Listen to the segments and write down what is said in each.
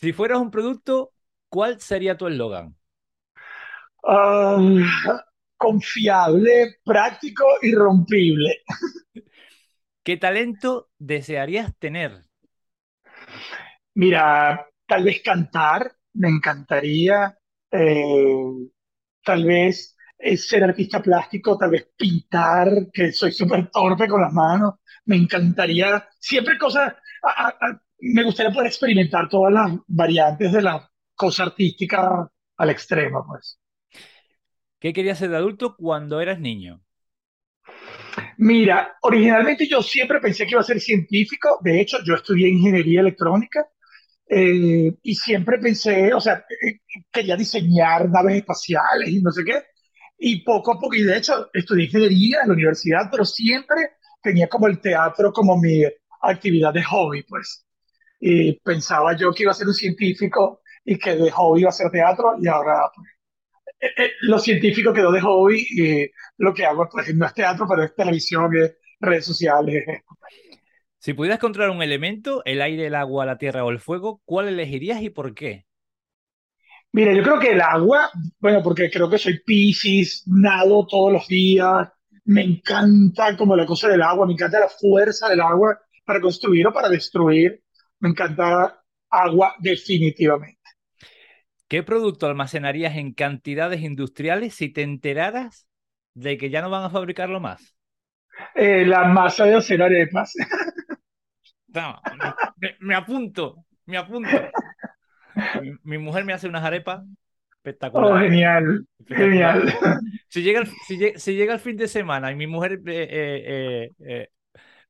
Si fueras un producto, ¿cuál sería tu eslogan? Ah, confiable, práctico y rompible. ¿Qué talento desearías tener? Mira, tal vez cantar, me encantaría. eh, tal vez eh, ser artista plástico, tal vez pintar, que soy súper torpe con las manos. Me encantaría, siempre cosas, a- a- a- me gustaría poder experimentar todas las variantes de la cosa artística al extremo, pues. ¿Qué querías ser de adulto cuando eras niño? Mira, originalmente yo siempre pensé que iba a ser científico. De hecho, yo estudié ingeniería electrónica eh, y siempre pensé, o sea, eh, quería diseñar naves espaciales y no sé qué. Y poco a poco, y de hecho, estudié ingeniería en la universidad, pero siempre tenía como el teatro como mi actividad de hobby, pues. Y pensaba yo que iba a ser un científico y que de hobby iba a ser teatro y ahora pues, eh, eh, lo científico quedó de hobby y lo que hago pues no es teatro, pero es televisión, es redes sociales. Si pudieras controlar un elemento, el aire, el agua, la tierra o el fuego, ¿cuál elegirías y por qué? Mira, yo creo que el agua, bueno, porque creo que soy Piscis, nado todos los días, me encanta como la cosa del agua, me encanta la fuerza del agua para construir o para destruir, me encanta agua definitivamente. ¿Qué producto almacenarías en cantidades industriales si te enteraras de que ya no van a fabricarlo más? Eh, la masa de hacer arepas. Toma, me, me apunto, me apunto. Mi, mi mujer me hace unas arepas Oh, espectaculares. genial, espectaculares. genial. Si llega, el, si, lle- si llega el fin de semana y mi mujer eh, eh, eh,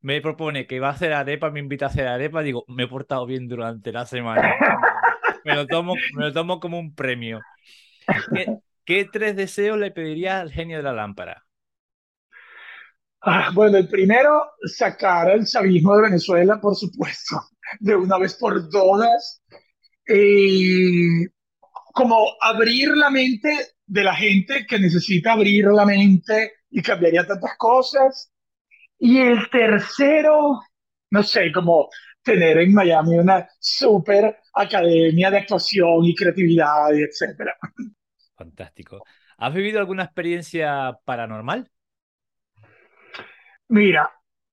me propone que va a hacer arepa, me invita a hacer arepa, digo, me he portado bien durante la semana. Me lo tomo, me lo tomo como un premio. ¿Qué, qué tres deseos le pediría al genio de la lámpara? Ah, bueno, el primero, sacar el chavismo de Venezuela, por supuesto, de una vez por todas. Eh, como abrir la mente de la gente que necesita abrir la mente y cambiaría tantas cosas. Y el tercero, no sé, como tener en Miami una super academia de actuación y creatividad, y etcétera. Fantástico. ¿Has vivido alguna experiencia paranormal? Mira,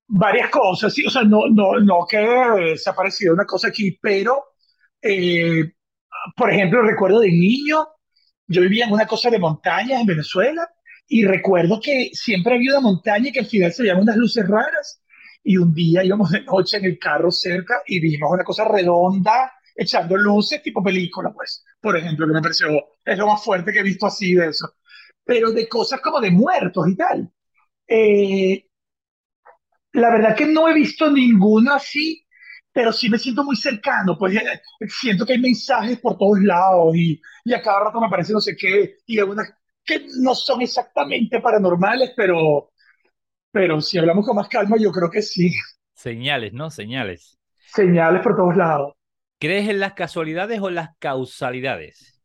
varias cosas, sí, o sea, no, no, no que se ha aparecido una cosa aquí, pero, eh, por ejemplo, recuerdo de niño, yo vivía en una cosa de montañas en Venezuela y recuerdo que siempre había una montaña que al final se veían unas luces raras. Y un día íbamos de noche en el carro cerca y vimos una cosa redonda echando luces tipo película, pues, por ejemplo, que me pareció, es lo más fuerte que he visto así de eso, pero de cosas como de muertos y tal. Eh, la verdad que no he visto ninguna así, pero sí me siento muy cercano, pues eh, siento que hay mensajes por todos lados y, y a cada rato me aparece no sé qué, y algunas que no son exactamente paranormales, pero, pero si hablamos con más calma, yo creo que sí. Señales, ¿no? Señales. Señales por todos lados. ¿Crees en las casualidades o en las causalidades?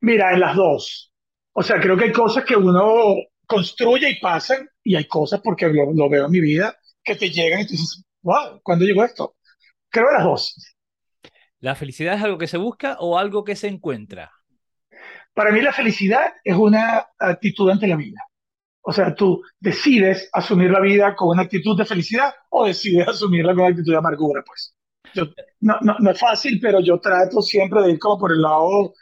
Mira, en las dos. O sea, creo que hay cosas que uno construye y pasan, y hay cosas, porque lo, lo veo en mi vida, que te llegan y tú dices, wow, ¿cuándo llegó esto? Creo en las dos. ¿La felicidad es algo que se busca o algo que se encuentra? Para mí la felicidad es una actitud ante la vida. O sea, tú decides asumir la vida con una actitud de felicidad o decides asumirla con una actitud de amargura, pues. Yo, no, no, no es fácil, pero yo trato siempre de ir como por el lado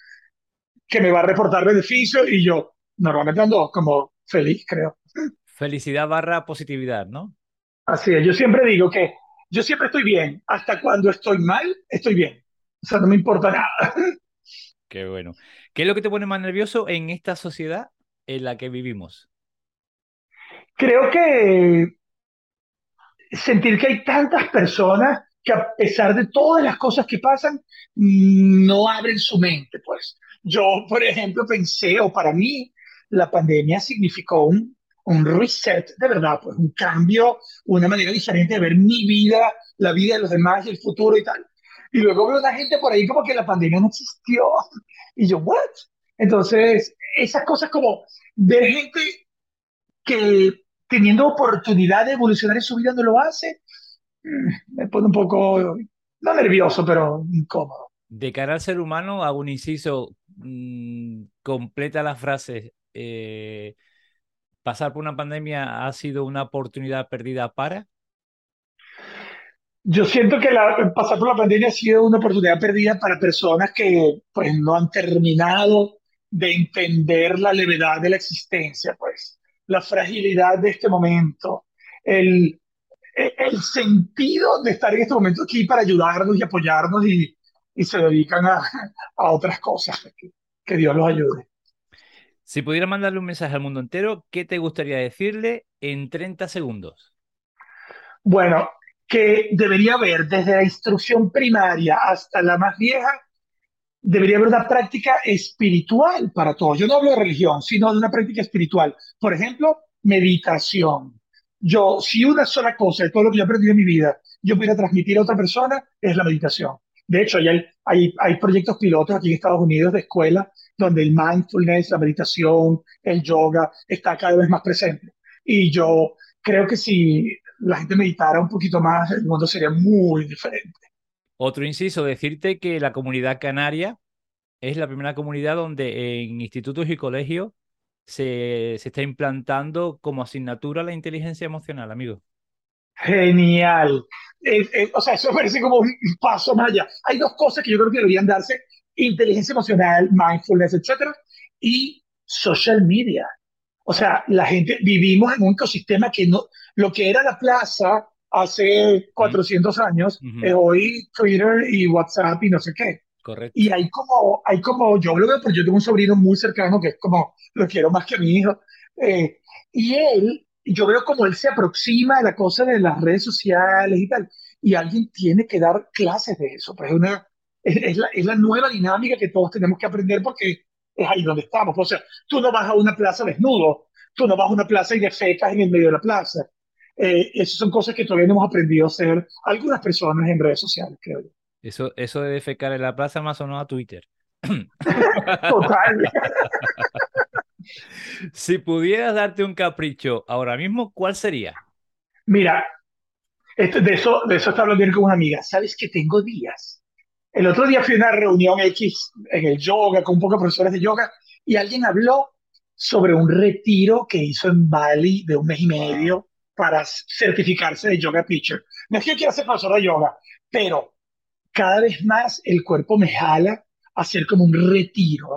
que me va a reportar beneficio y yo normalmente ando como feliz, creo. Felicidad barra positividad, ¿no? Así es, yo siempre digo que yo siempre estoy bien, hasta cuando estoy mal, estoy bien. O sea, no me importa nada. Qué bueno. ¿Qué es lo que te pone más nervioso en esta sociedad en la que vivimos? Creo que sentir que hay tantas personas que a pesar de todas las cosas que pasan, no abren su mente, pues. Yo, por ejemplo, pensé, o para mí, la pandemia significó un, un reset, de verdad, pues un cambio, una manera diferente de ver mi vida, la vida de los demás y el futuro y tal. Y luego veo una gente por ahí como que la pandemia no existió. Y yo, ¿what? Entonces, esas cosas como ver gente que teniendo oportunidad de evolucionar en su vida no lo hace, mm, me pone un poco, no nervioso, pero incómodo. De cara al ser humano, hago un inciso, mm, completa la frase. eh, pasar por una pandemia ha sido una oportunidad perdida para. Yo siento que la- pasar por la pandemia ha sido una oportunidad perdida para personas que pues no han terminado de entender la levedad de la existencia, pues la fragilidad de este momento, el, el, el sentido de estar en este momento aquí para ayudarnos y apoyarnos y, y se dedican a, a otras cosas. Que, que Dios los ayude. Si pudieras mandarle un mensaje al mundo entero, ¿qué te gustaría decirle en 30 segundos? Bueno, que debería haber desde la instrucción primaria hasta la más vieja, debería haber una práctica espiritual para todos. Yo no hablo de religión, sino de una práctica espiritual. Por ejemplo, meditación. Yo, si una sola cosa de todo lo que yo he aprendido en mi vida, yo pudiera transmitir a otra persona, es la meditación. De hecho, hay, hay, hay proyectos pilotos aquí en Estados Unidos de escuelas donde el mindfulness, la meditación, el yoga está cada vez más presente. Y yo creo que si la gente meditara un poquito más, el mundo sería muy diferente. Otro inciso, decirte que la comunidad canaria es la primera comunidad donde en institutos y colegios se, se está implantando como asignatura la inteligencia emocional, amigo. Genial. Eh, eh, o sea, eso parece como un paso más allá. Hay dos cosas que yo creo que deberían darse, inteligencia emocional, mindfulness, etcétera, y social media. O sea, la gente, vivimos en un ecosistema que no, lo que era la plaza hace 400 años, Ujú. es hoy Twitter y WhatsApp y no sé qué. Correcto. Y hay como, hay como, yo lo veo porque yo tengo un sobrino muy cercano que es como, lo quiero más que a mi hijo. eh, y él, yo veo como él se aproxima a la cosa de las redes sociales y tal. Y alguien tiene que dar clases de eso. Pues es una, es, es la, es la nueva dinámica que todos tenemos que aprender porque es ahí donde estamos. O sea, tú no vas a una plaza desnudo, tú no vas a una plaza y defecas en el medio de la plaza. Eh, esas son cosas que todavía no hemos aprendido a hacer algunas personas en redes sociales, creo yo. Eso, eso de defecar en la plaza más sonó a Twitter. Total. Si pudieras darte un capricho ahora mismo, ¿cuál sería? Mira, esto- de eso, de eso estaba hablando con una amiga. ¿Sabes que tengo días? El otro día fui a una reunión X en el yoga con un poco de profesores de yoga y alguien habló sobre un retiro que hizo en Bali de un mes y medio para certificarse de yoga teacher. No es que yo quiera ser profesor de yoga, pero cada vez más el cuerpo me jala a hacer como un retiro.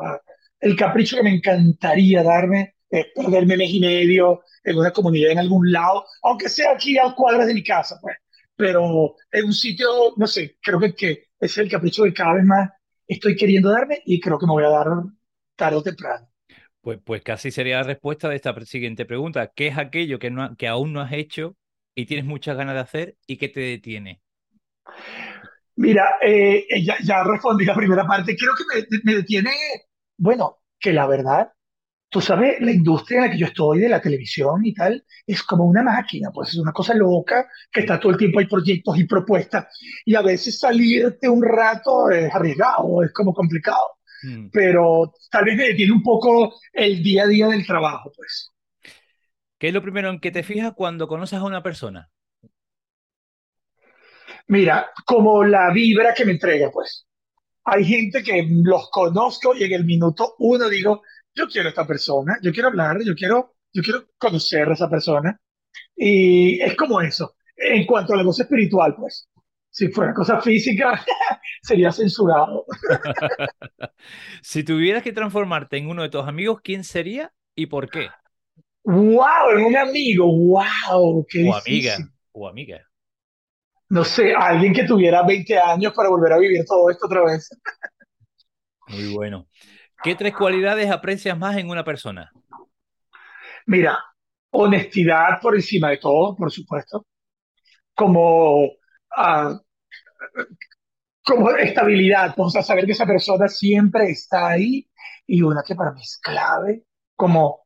El capricho que me encantaría darme es perderme mes y medio en una comunidad en algún lado, aunque sea aquí a cuadras de mi casa, pues. Pero en un sitio, no sé, creo que, es el capricho que cada vez más estoy queriendo darme y creo que me voy a dar tarde o temprano. Pues, pues casi sería la respuesta de esta siguiente pregunta. ¿Qué es aquello que, no, que aún no has hecho y tienes muchas ganas de hacer y que te detiene? Mira, eh, eh, ya, ya respondí la primera parte. Creo que me, me detiene, bueno, que la verdad, tú sabes, la industria en la que yo estoy, de la televisión y tal, es como una máquina, pues es una cosa loca, que está todo el tiempo, hay proyectos y propuestas, y a veces salirte un rato es arriesgado, es como complicado, Mm. pero tal vez me detiene un poco el día a día del trabajo, pues. ¿Qué es lo primero en que te fijas cuando conoces a una persona? Mira, como la vibra que me entrega, pues. Hay gente que los conozco y en el minuto uno digo, yo quiero a esta persona, yo quiero hablar, yo quiero, yo quiero conocer a esa persona. Y es como eso. En cuanto a la cosa espiritual, pues, si fuera cosa física, sería censurado. Si tuvieras que transformarte en uno de tus amigos, ¿quién sería y por qué? ¡Wow! En un amigo, ¡wow! ¡Qué O amiga, difícil! o amiga. No sé, alguien que tuviera 20 años para volver a vivir todo esto otra vez. Muy bueno. ¿Qué tres cualidades aprecias más en una persona? Mira, honestidad por encima de todo, por supuesto. Como, ah, como estabilidad, pues, o sea, saber que esa persona siempre está ahí. Y una que para mí es clave, como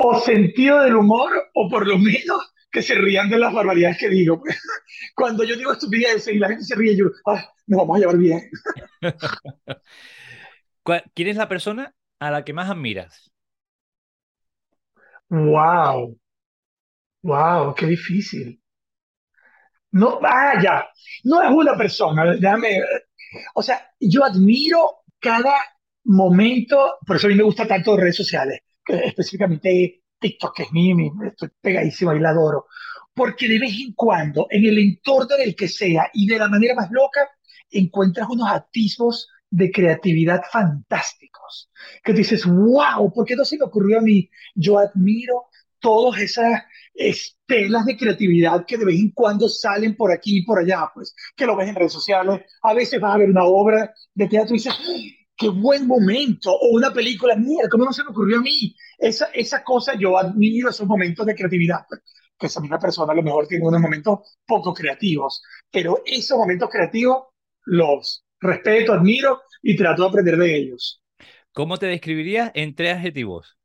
o sentido del humor, o por lo menos que se rían de las barbaridades que digo. Cuando yo digo estupideces y la gente se ríe, yo, ah, nos vamos a llevar bien. ¿Cuál- ¿Quién es la persona a la que más admiras? Wow, wow, qué difícil. No, ah, ya, no es una persona, déjame, O sea, yo admiro cada momento, por eso a mí me gusta tanto redes sociales, específicamente TikTok, que es mi, mi, estoy pegadísimo y la adoro, porque de vez en cuando, en el entorno del que sea y de la manera más loca, encuentras unos atisbos de creatividad fantásticos, que dices, wow, ¿por qué no se me ocurrió a mí? Yo admiro todas esas estelas de creatividad que de vez en cuando salen por aquí y por allá, pues, que lo ves en redes sociales, a veces vas a ver una obra de teatro y dices, qué buen momento, o una película, mira, ¿cómo no se me ocurrió a mí? Esa, esa cosa, yo admiro esos momentos de creatividad, pues, que esa misma persona a lo mejor tiene unos momentos poco creativos, pero esos momentos creativos los respeto, admiro y trato de aprender de ellos. ¿Cómo te describirías en tres adjetivos?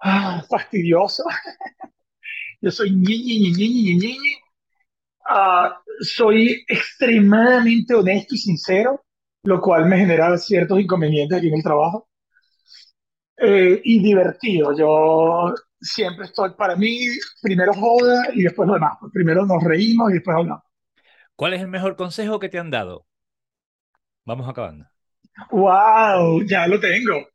Ah, fastidioso. Yo soy ñi, ñi, ñi, ñi, ah, soy extremadamente honesto y sincero, lo cual me genera ciertos inconvenientes aquí en el trabajo. Eh, y divertido. Yo siempre estoy, para mí, primero joda y después lo demás. Primero nos reímos y después hablamos. ¿Cuál es el mejor consejo que te han dado? Vamos acabando. ¡Wow! Ya lo tengo.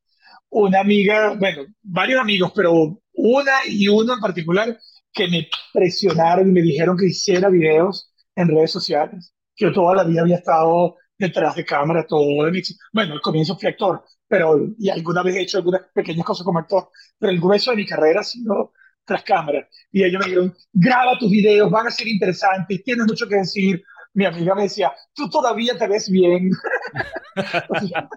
Una amiga, bueno, varios amigos, pero una y uno en particular que me presionaron y me dijeron que hiciera videos en redes sociales. Yo toda la vida había estado detrás de cámara, todo de mi... Bueno, al comienzo fui actor, pero y alguna vez he hecho algunas pequeñas cosas como actor, pero el grueso de mi carrera ha sido tras cámara. Y ellos me dijeron, graba tus videos, van a ser interesantes, tienes mucho que decir. Mi amiga me decía, tú todavía te ves bien.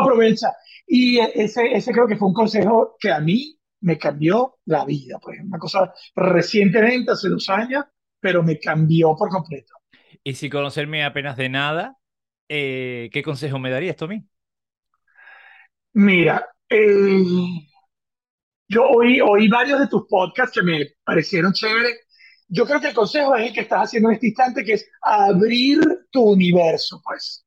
aprovecha. Y ese, ese creo que fue un consejo que a mí me cambió la vida. Pues una cosa recientemente, hace dos años, pero me cambió por completo. Y si conocerme apenas de nada, eh, ¿qué consejo me darías, Tommy? Mira, eh, yo oí, oí varios de tus podcasts que me parecieron chéveres. Yo creo que el consejo es el que estás haciendo en este instante, que es abrir tu universo, pues.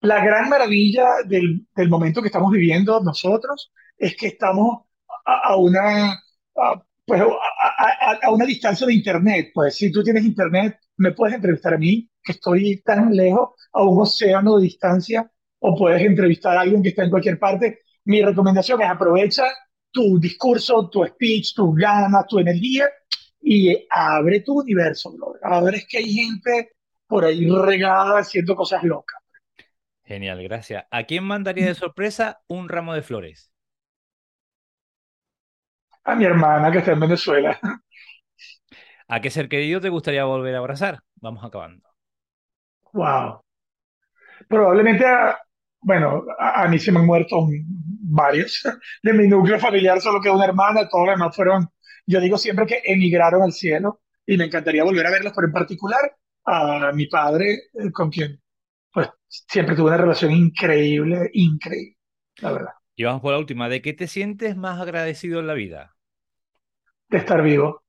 La gran maravilla del, del momento que estamos viviendo nosotros es que estamos a, una, a, pues, a, a, una distancia de Internet. Pues si tú tienes Internet, me puedes entrevistar a mí, que estoy tan lejos, a un océano de distancia, o puedes entrevistar a alguien que está en cualquier parte. Mi recomendación es aprovecha tu discurso, tu speech, tus ganas, tu energía y abre tu universo, bro. Ahora es que hay gente por ahí regada haciendo cosas locas. Genial, gracias. ¿A quién mandaría de sorpresa un ramo de flores? A mi hermana que está en Venezuela. ¿A qué ser querido te gustaría volver a abrazar? Vamos acabando. Wow. Probablemente a, bueno, a, a, mí se me han muerto varios de mi núcleo familiar, solo que una hermana, todos los demás fueron, yo digo siempre que emigraron al cielo y me encantaría volver a verlos, pero en particular a mi padre, eh, con quien pues siempre tuve una relación increíble, increíble, la verdad. Y vamos por la última, ¿de qué te sientes más agradecido en la vida? De estar vivo.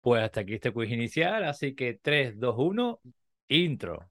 Pues hasta aquí este quiz inicial, así que 3, 2, 1, intro.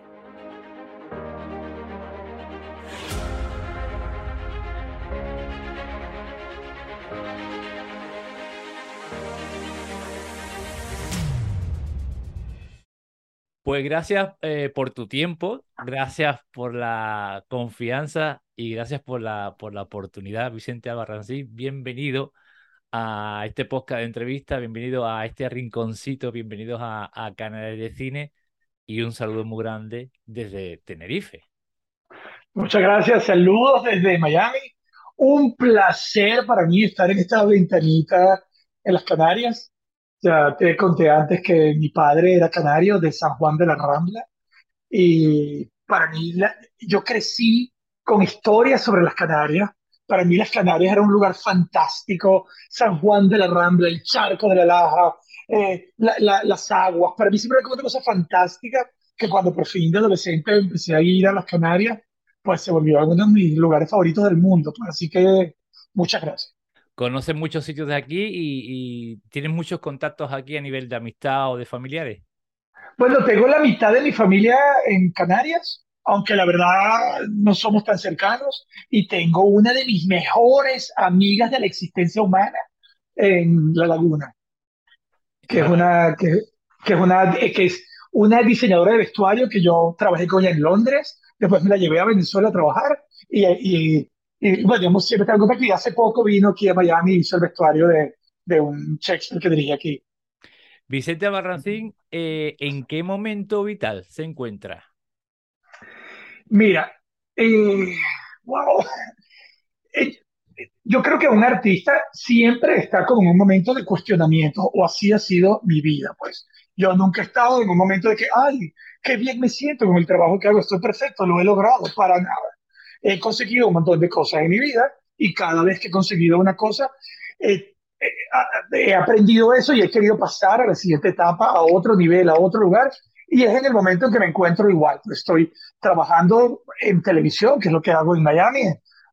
Pues gracias eh, por tu tiempo, gracias por la confianza y gracias por la, por la oportunidad, Vicente Albarrancín. Bienvenido a este podcast de entrevista, bienvenido a este rinconcito, bienvenidos a, a Canales de Cine y un saludo muy grande desde Tenerife. Muchas gracias, saludos desde Miami. Un placer para mí estar en esta ventanita en las Canarias. Ya te conté antes que mi padre era canario de San Juan de la Rambla y para mí yo crecí con historias sobre las Canarias. Para mí las Canarias era un lugar fantástico, San Juan de la Rambla, el charco de la Laja, eh, las aguas. Para mí siempre era como una cosa fantástica que cuando por fin de adolescente empecé a ir a las Canarias, pues se volvió uno de mis lugares favoritos del mundo. Así que muchas gracias conoces muchos sitios de aquí y, tienes muchos contactos aquí a nivel de amistad o de familiares. Bueno, tengo la mitad de mi familia en Canarias, aunque la verdad no somos tan cercanos, y tengo una de mis mejores amigas de la existencia humana en La Laguna, que es una, que, es una, que es una diseñadora de vestuario que yo trabajé con ella en Londres, después me la llevé a Venezuela a trabajar y, y y bueno, hemos siempre en contacto y hace poco vino aquí a Miami y hizo el vestuario de, de un Shakespeare que dirige aquí. Vicente Barrancín, eh, ¿en qué momento vital se encuentra? Mira, eh, wow. Eh, yo creo que un artista siempre está como en un momento de cuestionamiento, o así ha sido mi vida, pues. Yo nunca he estado en un momento de que, ay, qué bien me siento con el trabajo que hago, estoy perfecto, lo he logrado, para nada he conseguido un montón de cosas en mi vida y cada vez que he conseguido una cosa, he aprendido eso y he querido pasar a la siguiente etapa, a otro nivel, a otro lugar. Y es en el momento en que me encuentro igual. Estoy trabajando en televisión, que es lo que hago en Miami.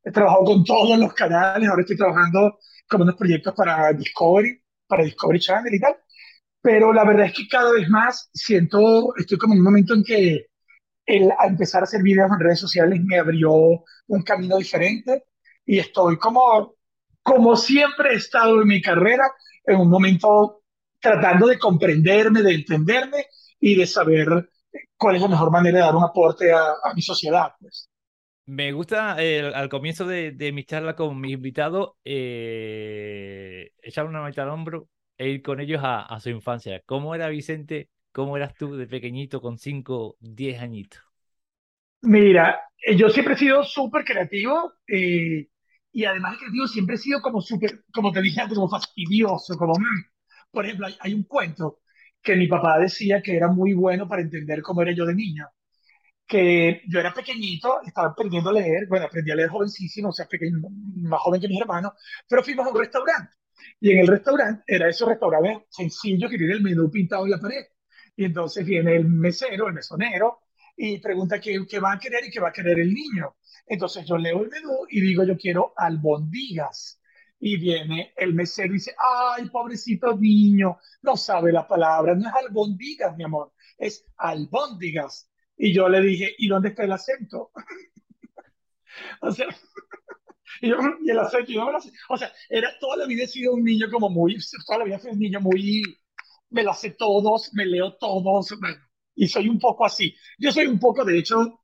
He trabajado con todos los canales, ahora estoy trabajando con unos proyectos para Discovery, para Discovery Channel y tal. Pero la verdad es que cada vez más siento, estoy como en un momento en que el a empezar a hacer videos en redes sociales me abrió un camino diferente y estoy como, como siempre he estado en mi carrera, en un momento tratando de comprenderme, de entenderme y de saber cuál es la mejor manera de dar un aporte a, mi sociedad. Pues. Me gusta al comienzo de, mi charla con mi invitado eh, echar una mano al hombro e ir con ellos a, a su infancia. ¿Cómo era Vicente ¿Cómo eras tú de pequeñito con 5, 10 añitos? Mira, eh, yo siempre he sido súper creativo eh, y además de creativo siempre he sido como súper, como te dije como fastidioso, como... Mm. Por ejemplo, hay, un cuento que mi papá decía que era muy bueno para entender cómo era yo de niño. Que yo era pequeñito, estaba aprendiendo a leer, bueno, aprendí a leer jovencísimo, o sea, pequeño, más joven que mis hermanos, pero fuimos a un restaurante. Y en el restaurante era esos restaurantes sencillos que tiene el menú pintado en la pared. Y entonces viene el mesero, el mesonero, y pregunta qué, qué va a querer y qué va a querer el niño. Entonces yo leo el menú y digo, yo quiero albondigas. Y viene el mesero y dice, ay, pobrecito niño, no sabe la palabra, no es albondigas, mi amor, es albóndigas. Y yo le dije, ¿y dónde está el acento? o sea, y, el acento, yo no O sea, era, toda la vida sido un niño como muy, toda la vida fui un niño muy me lo sé todos, me leo todos, y soy un poco así. Yo soy un poco, de hecho,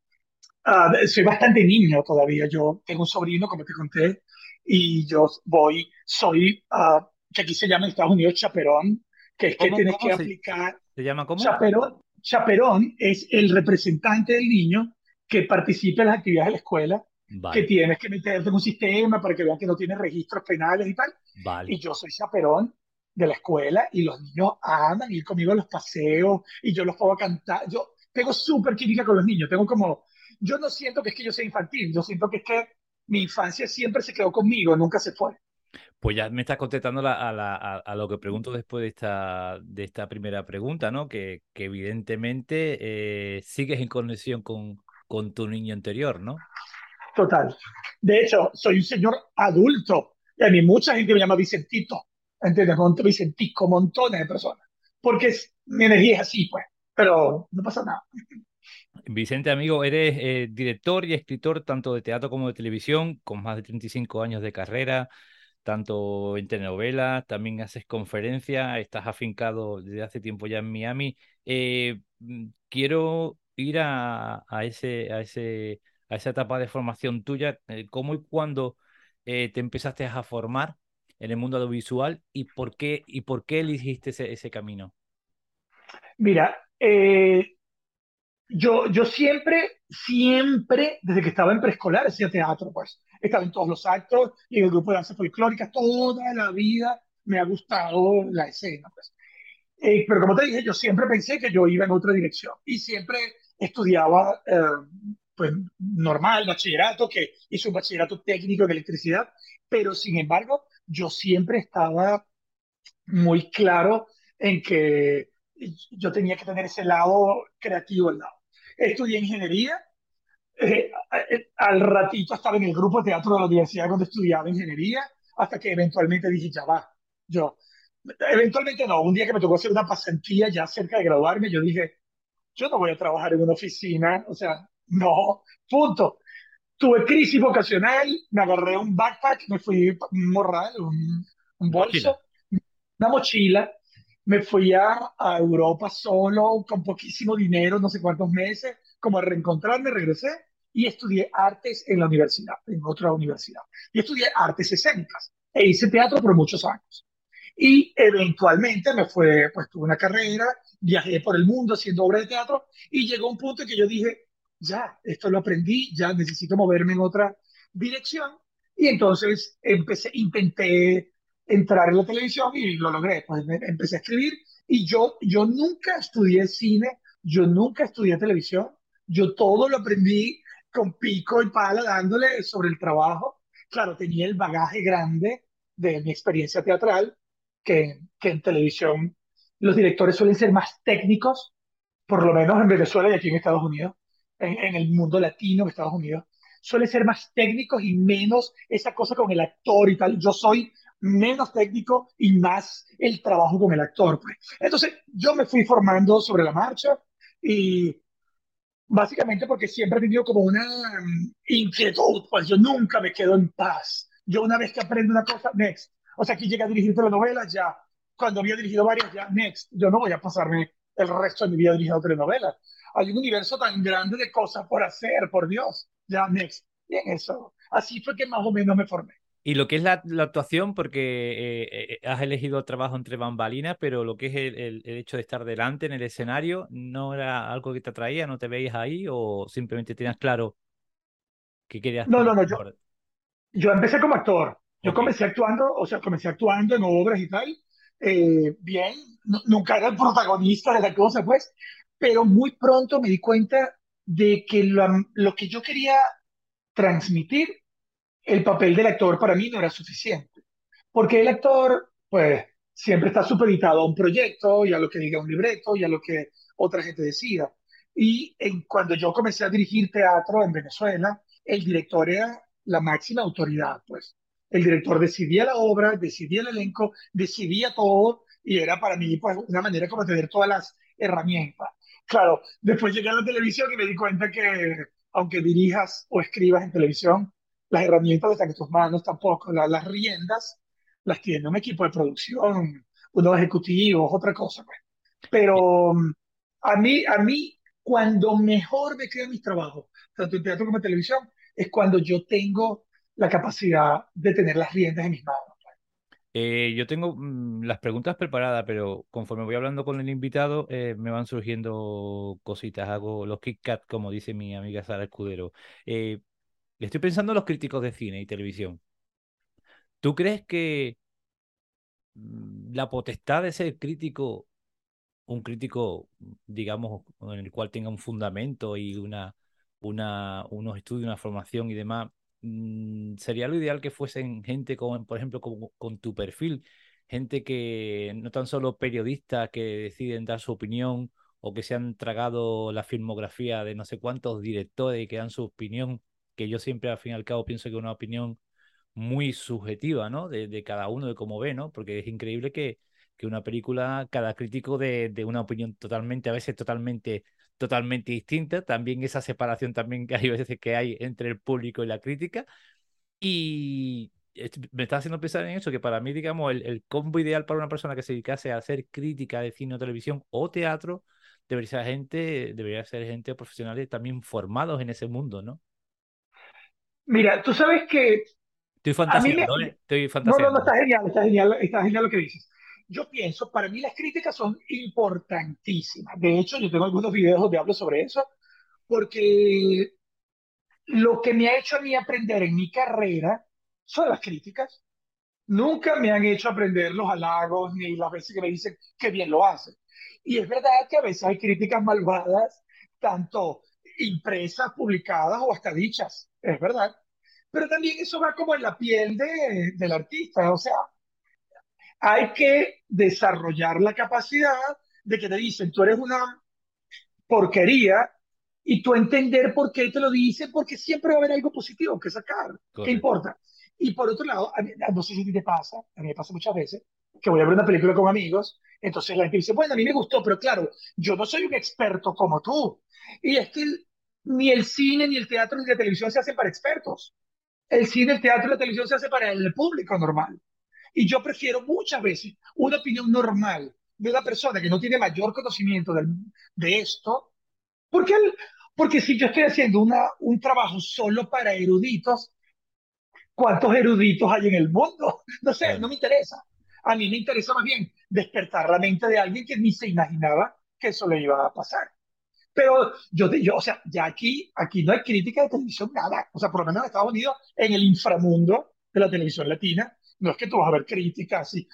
ah, soy bastante niño todavía. Yo tengo un sobrino, como te conté, y yo voy, soy, uh, que aquí se llama en Estados Unidos chaperón, que es que tienes que aplicar. ¿Se llama cómo? Chaperón, chaperón es el representante del niño que participa en las actividades de la escuela, que tienes que meterte en un sistema para que vean que no tienes registros penales y tal. Vale. Y yo soy chaperón de la escuela y los niños aman ir conmigo a los paseos y yo los puedo cantar. Yo tengo súper química con los niños, tengo como, yo no siento que es que yo sea infantil, yo siento que es que mi infancia siempre se quedó conmigo, nunca se fue. Pues ya me estás contestando a, lo que pregunto después de esta, de esta primera pregunta, ¿no? Que, que evidentemente eh, sigues en conexión con, con tu niño anterior, ¿no? Total. De hecho, soy un señor adulto y a mí mucha gente me llama Vicentito. ¿Entiendes? Sentí como montones de personas, porque es, mi energía es así, pues, pero no pasa nada. Vicente, amigo, eres eh, director y escritor tanto de teatro como de televisión, con más de 35 años de carrera, tanto en telenovelas, también haces conferencias, estás afincado desde hace tiempo ya en Miami. Eh, mm, quiero ir a, ese, a, ese, a esa etapa de formación tuya. Eh, ¿Cómo y cuándo te empezaste a formar en el mundo audiovisual y por qué, y por qué elegiste ese, ese camino? Mira, eh, yo, yo siempre, siempre, desde que estaba en preescolar, hacía teatro, pues. Estaba en todos los actos y en el grupo de danza folclórica. Toda la vida me ha gustado la escena, pues. Eh, pero como te dije, yo siempre pensé que yo iba en otra dirección y siempre estudiaba, eh, pues, normal, bachillerato, que hice un bachillerato técnico de electricidad, pero sin embargo, yo siempre estaba muy claro en que yo tenía que tener ese lado creativo al lado. Estudié ingeniería, eh, eh, al ratito estaba en el grupo de teatro de la universidad donde estudiaba ingeniería, hasta que eventualmente dije, ya va, yo, eventualmente no, un día que me tocó hacer una pasantía ya cerca de graduarme, yo dije, yo no voy a trabajar en una oficina, o sea, no, punto. Tuve crisis vocacional, me agarré un backpack, me fui un morral, un, un bolso, una mochila, me fui a, a, Europa solo, con poquísimo dinero, no sé cuántos meses, como a reencontrarme, regresé y estudié artes en la universidad, en otra universidad. Y estudié artes escénicas e hice teatro por muchos años. Y eventualmente me fue, pues tuve una carrera, viajé por el mundo haciendo obras de teatro y llegó un punto en que yo dije, ya, esto lo aprendí, ya necesito moverme en otra dirección. Y entonces empecé, intenté entrar en la televisión y lo logré. Pues empecé a escribir y yo, yo nunca estudié cine, yo nunca estudié televisión, yo todo lo aprendí con pico y pala dándole sobre el trabajo. Claro, tenía el bagaje grande de mi experiencia teatral, que, que en televisión los directores suelen ser más técnicos, por lo menos en Venezuela y aquí en Estados Unidos, en, en el mundo latino, en Estados Unidos, suelen ser más técnicos y menos esa cosa con el actor y tal. Yo soy menos técnico y más el trabajo con el actor. Pues. Entonces, yo me fui formando sobre la marcha y básicamente porque siempre he tenido como una um, inquietud, pues yo nunca me quedo en paz. Yo una vez que aprendo una cosa, next. O sea, aquí llega a dirigir telenovelas, ya. Cuando había dirigido varias, ya, next. Yo no voy a pasarme el resto de mi vida dirigiendo telenovelas. Hay un universo tan grande de cosas por hacer, por Dios. Ya, next. Y en eso. Así fue que más o menos me formé. Y lo que es la, actuación, porque eh, eh, has elegido el trabajo entre bambalinas, pero lo que es el, hecho de estar delante en el escenario, ¿no era algo que te atraía? ¿No te veías ahí o simplemente tenías claro que querías? No, no, no. Yo, yo empecé como actor. Yo comencé actuando, o sea, comencé actuando en obras y tal. Eh, bien, nunca era el protagonista de la cosa, pues, pero muy pronto me di cuenta de que lo que yo quería transmitir el papel del actor para mí no era suficiente, porque el actor, pues, siempre está supeditado a un proyecto y a lo que diga un libreto y a lo que otra gente decida. Y en, cuando yo comencé a dirigir teatro en Venezuela, el director era la máxima autoridad, pues. El director decidía la obra, decidía el elenco, decidía todo y era para mí pues, una manera como tener todas las herramientas. Claro, después llegué a la televisión y me di cuenta que aunque dirijas o escribas en televisión, las herramientas están en tus manos tampoco, las riendas las tiene un equipo de producción, unos ejecutivos, otra cosa. Pues. Pero a mí, a mí, cuando mejor me quedan mis trabajos, tanto en teatro como en televisión, es cuando yo tengo la capacidad de tener las riendas en mis manos. Eh, yo tengo mm, las preguntas preparadas, pero conforme voy hablando con el invitado, eh, me van surgiendo cositas. Hago los kick cat, como dice mi amiga Sara Escudero. Eh, estoy pensando en los críticos de cine y televisión. ¿Tú crees que mm, la potestad de ser crítico, un crítico, digamos, en el cual tenga un fundamento y una, una, unos estudios, una formación y demás, mm, sería lo ideal que fuesen gente, con, por ejemplo, con, con tu perfil, gente que no tan solo periodistas que deciden dar su opinión o que se han tragado la filmografía de no sé cuántos directores y que dan su opinión que yo siempre al fin y al cabo pienso que es una opinión muy subjetiva, ¿no? De, cada uno, de cómo ve, ¿no? Porque es increíble que, que una película, cada crítico de, de, una opinión totalmente, a veces totalmente, totalmente distinta, también esa separación también que hay veces que hay entre el público y la crítica. Y me está haciendo pensar en eso, que para mí, digamos, el, el combo ideal para una persona que se dedicase a hacer crítica de cine o televisión o teatro debería ser gente, debería ser gente profesional también formados en ese mundo, ¿no? Mira, tú sabes que Estoy fantaseando, ¿eh? Estoy fantaseando. No, no, no, está genial, está genial, está genial lo que dices. Yo pienso, para mí las críticas son importantísimas. De hecho, yo tengo algunos videos donde hablo sobre eso, porque lo que me ha hecho a mí aprender en mi carrera son las críticas. Nunca me han hecho aprender los halagos ni las veces que me dicen que bien lo hace. Y es verdad que a veces hay críticas malvadas, tanto impresas, publicadas o hasta dichas. Es verdad. Pero también eso va como en la piel de, del artista. O sea, hay que desarrollar la capacidad de que te dicen, tú eres una porquería, y tú entender por qué te lo dicen, porque siempre va a haber algo positivo que sacar. ¿Qué importa? Y por otro lado, no sé si a ti te pasa, a mí me pasa muchas veces, que voy a ver una película con amigos, entonces la gente dice, bueno, a mí me gustó, pero claro, yo no soy un experto como tú. Y es que ni el cine, ni el teatro, ni la televisión se hacen para expertos. El cine, el teatro y la televisión se hacen para el público normal. Y yo prefiero muchas veces una opinión normal de una persona que no tiene mayor conocimiento de, de esto, porque, porque si yo estoy haciendo una, un trabajo solo para eruditos, ¿cuántos eruditos hay en el mundo? No sé, no me interesa. A mí me interesa más bien despertar la mente de alguien que ni se imaginaba que eso le iba a pasar. Pero yo, yo o sea, ya aquí, aquí no hay crítica de televisión, nada. O sea, por lo menos en Estados Unidos, en el inframundo de la televisión latina, no es que tú vas a ver críticas. así.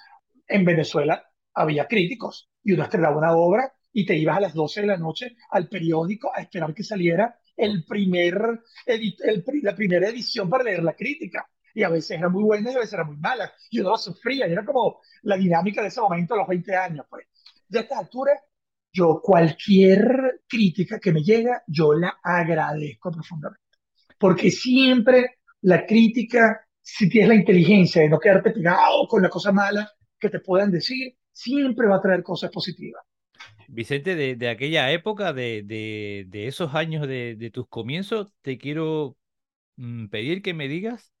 En Venezuela había críticos y uno estrenaba una obra y te ibas a las 12 de la noche al periódico a esperar que saliera el primer el, la primera edición para leer la crítica. Y a veces era muy buena y a veces era muy mala. Y uno lo sufría. Y era como la dinámica de ese momento a los 20 años. Pues. De esta altura, yo cualquier crítica que me llega, yo la agradezco profundamente. Porque siempre la crítica, si tienes la inteligencia de no quedarte pegado con la cosa mala que te puedan decir, siempre va a traer cosas positivas. Vicente, de, aquella época, de, esos años de, tus comienzos, te quiero mm, pedir que me digas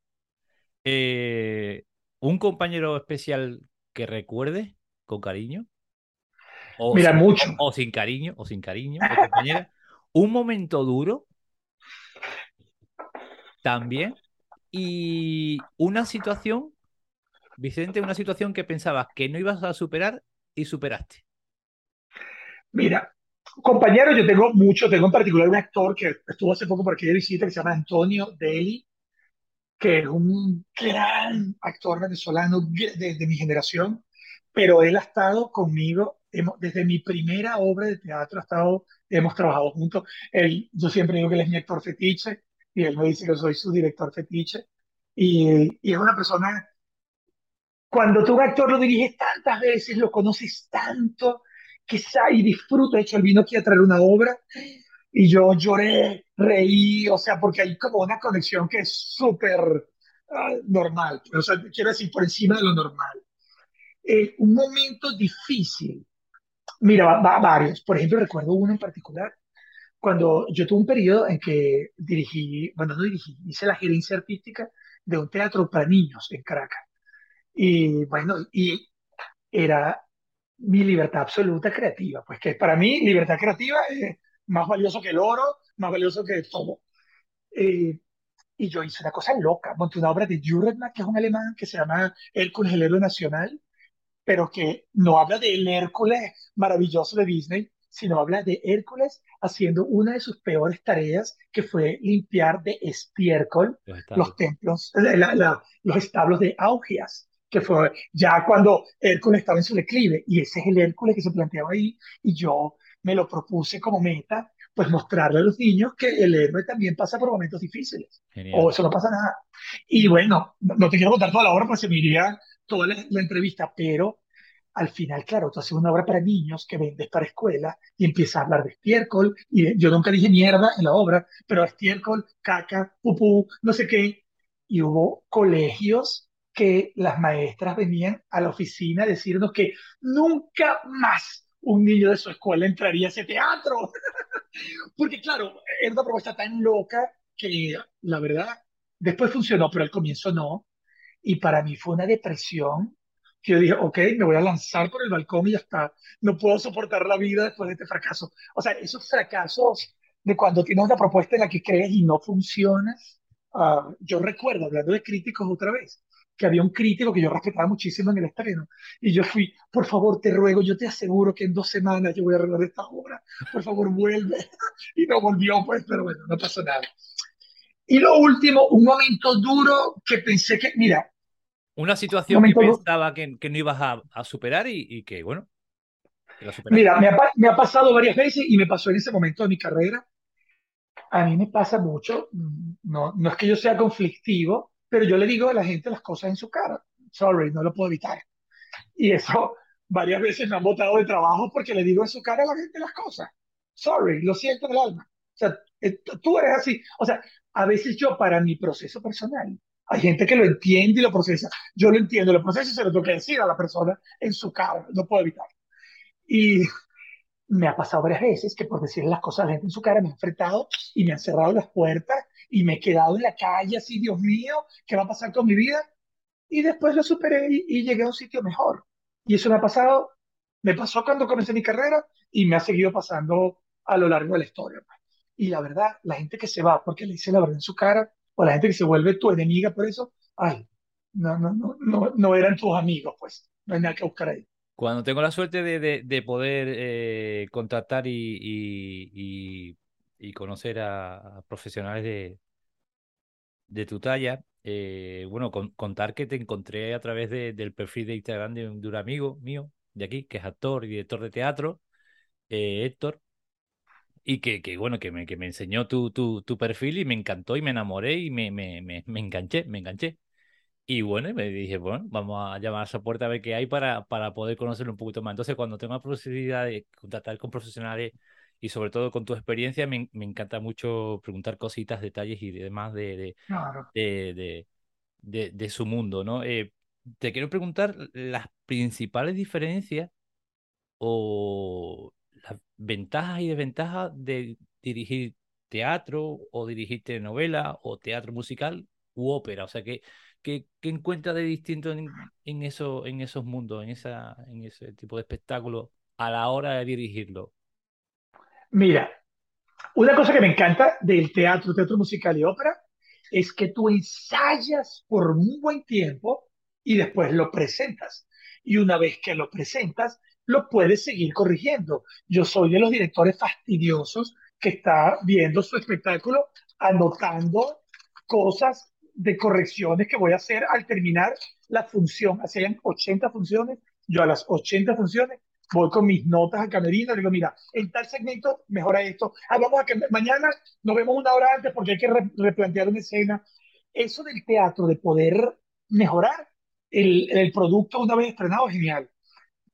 eh, un compañero especial que recuerde con cariño. O Mira, sin, mucho. O, sin cariño, o sin cariño, un momento duro también. Y una situación, Vicente, una situación que pensabas que no ibas a superar y superaste. Mira, compañero, yo tengo mucho, tengo en particular un actor que estuvo hace poco por aquí de visita que se llama Antonio Deli, que es un gran actor venezolano de, de mi generación, pero él ha estado conmigo hemos, desde mi primera obra de teatro, ha estado, hemos trabajado juntos. Él, yo siempre digo que él es mi actor fetiche y él me dice que soy su director fetiche. Y, y es una persona, cuando tú un actor lo diriges tantas veces, lo conoces tanto, quizá y disfruto. De hecho, él vino aquí a traer una obra y yo lloré, reí, o sea, porque hay como una conexión que es súper ah, normal, o sea, quiero decir, por encima de lo normal. Eh, un momento difícil, mira, va, varios. Por ejemplo, recuerdo uno en particular, cuando yo tuve un periodo en que dirigí, bueno, no dirigí, hice la gerencia artística de un teatro para niños en Caracas. Y bueno, y era mi libertad absoluta creativa, pues que para mí libertad creativa es más valioso que el oro, más valioso que todo. Eh, y yo hice una cosa loca, monté una obra de Dürrenmatt, que es un alemán, que se llama el héroe nacional, pero que no habla del Hércules maravilloso de Disney, sino habla de Hércules haciendo una de sus peores tareas, que fue limpiar de estiércol los, templos, los establos de Augias que fue ya cuando Hércules estaba en su declive, y ese es el Hércules que se planteaba ahí, y yo me lo propuse como meta, pues mostrarle a los niños que el héroe también pasa por momentos difíciles, o eso no pasa nada. Y bueno, no te quiero contar toda la obra, pues se me iría toda la, entrevista, pero al final, claro, tú haces una obra para niños que vendes para escuela y empiezas a hablar de estiércol, y yo nunca dije mierda en la obra, pero estiércol, caca, pupú, no sé qué, y hubo colegios que las maestras venían a la oficina a decirnos que nunca más un niño de su escuela entraría a ese teatro. Porque claro, era una propuesta tan loca que la verdad después funcionó, pero al comienzo no. Y para mí fue una depresión que yo dije, ok, me voy a lanzar por el balcón y ya está. No puedo soportar la vida después de este fracaso. O sea, esos fracasos de cuando tienes una propuesta en la que crees y no funciona. ah, yo recuerdo, hablando de críticos otra vez, que había un crítico que yo respetaba muchísimo en el estreno. Y yo fui, por favor, te ruego, yo te aseguro que en dos semanas yo voy a arreglar esta obra. Por favor, vuelve. Y no volvió, pues, pero bueno, no pasó nada. Y lo último, un momento duro que pensé que, mira, Una situación que Momento pensaba que, que no ibas a, a superar y, y que, bueno, que la mira, me ha, me ha pasado varias veces y me pasó en ese momento de mi carrera. A mí me pasa mucho, mm, no, no es que yo sea conflictivo, pero yo le digo a la gente las cosas en su cara. Sorry, no lo puedo evitar. Y eso varias veces me han botado de trabajo porque le digo en su cara a la gente las cosas. Sorry, lo siento en el alma. O sea, eh, tú eres así. O sea, a veces yo para mi proceso personal, hay gente que lo entiende y lo procesa. Yo lo entiendo, lo proceso y se lo tengo que decir a la persona en su cara. No puedo evitar. Y me ha pasado varias veces que por decirle las cosas a la gente en su cara me han enfrentado y me han cerrado las puertas y me he quedado en la calle así, Dios mío, ¿qué va a pasar con mi vida? Y después lo superé y, y llegué a un sitio mejor. Y eso me ha pasado, me pasó cuando comencé mi carrera y me ha seguido pasando a lo largo de la historia. pues. Y la verdad, la gente que se va porque le dice la verdad en su cara, o la gente que se vuelve tu enemiga por eso, ay, no, no, no, no, no eran tus amigos, pues. No hay nada que buscar ahí. Cuando tengo la suerte de, de- de poder eh, contactar y, y- y- conocer a, profesionales de, de tu talla, eh, bueno, con- contar que te encontré a través de- del perfil de Instagram de un, de amigo mío de aquí, que es actor y director de teatro, eh, Héctor, y que, que, bueno, que me, que me enseñó tu, tu, tu perfil y me encantó y me enamoré y me, me, me, me enganché, me enganché. Y bueno, y me dije, bueno, vamos a llamar a esa puerta a ver qué hay para, para poder conocerlo un poquito más. Entonces, cuando tengo la posibilidad de contactar con profesionales y sobre todo con tu experiencia, me, me encanta mucho preguntar cositas, detalles y demás de, de, Claro. de, de, de- de su mundo, ¿no? Eh, te quiero preguntar las principales diferencias o las ventajas y desventajas de dirigir teatro o dirigir telenovela o teatro musical u ópera. O sea, ¿qué, qué, qué encuentras de distinto en, en, eso, en esos mundos, en, esa, en ese tipo de espectáculo a la hora de dirigirlo? Mira, una cosa que me encanta del teatro, teatro musical y ópera, es que tú ensayas por un buen tiempo y después lo presentas. Y una vez que lo presentas, lo puedes seguir corrigiendo. Yo soy de los directores fastidiosos que está viendo su espectáculo, anotando cosas de correcciones que voy a hacer al terminar la función. Hacían 80 funciones, yo a las 80 funciones voy con mis notas al camerino y digo, mira, en tal segmento mejora esto. Ah, vamos a que mañana nos vemos una hora antes porque hay que re- replantear una escena. Eso del teatro, de poder mejorar el, el producto una vez estrenado, es genial.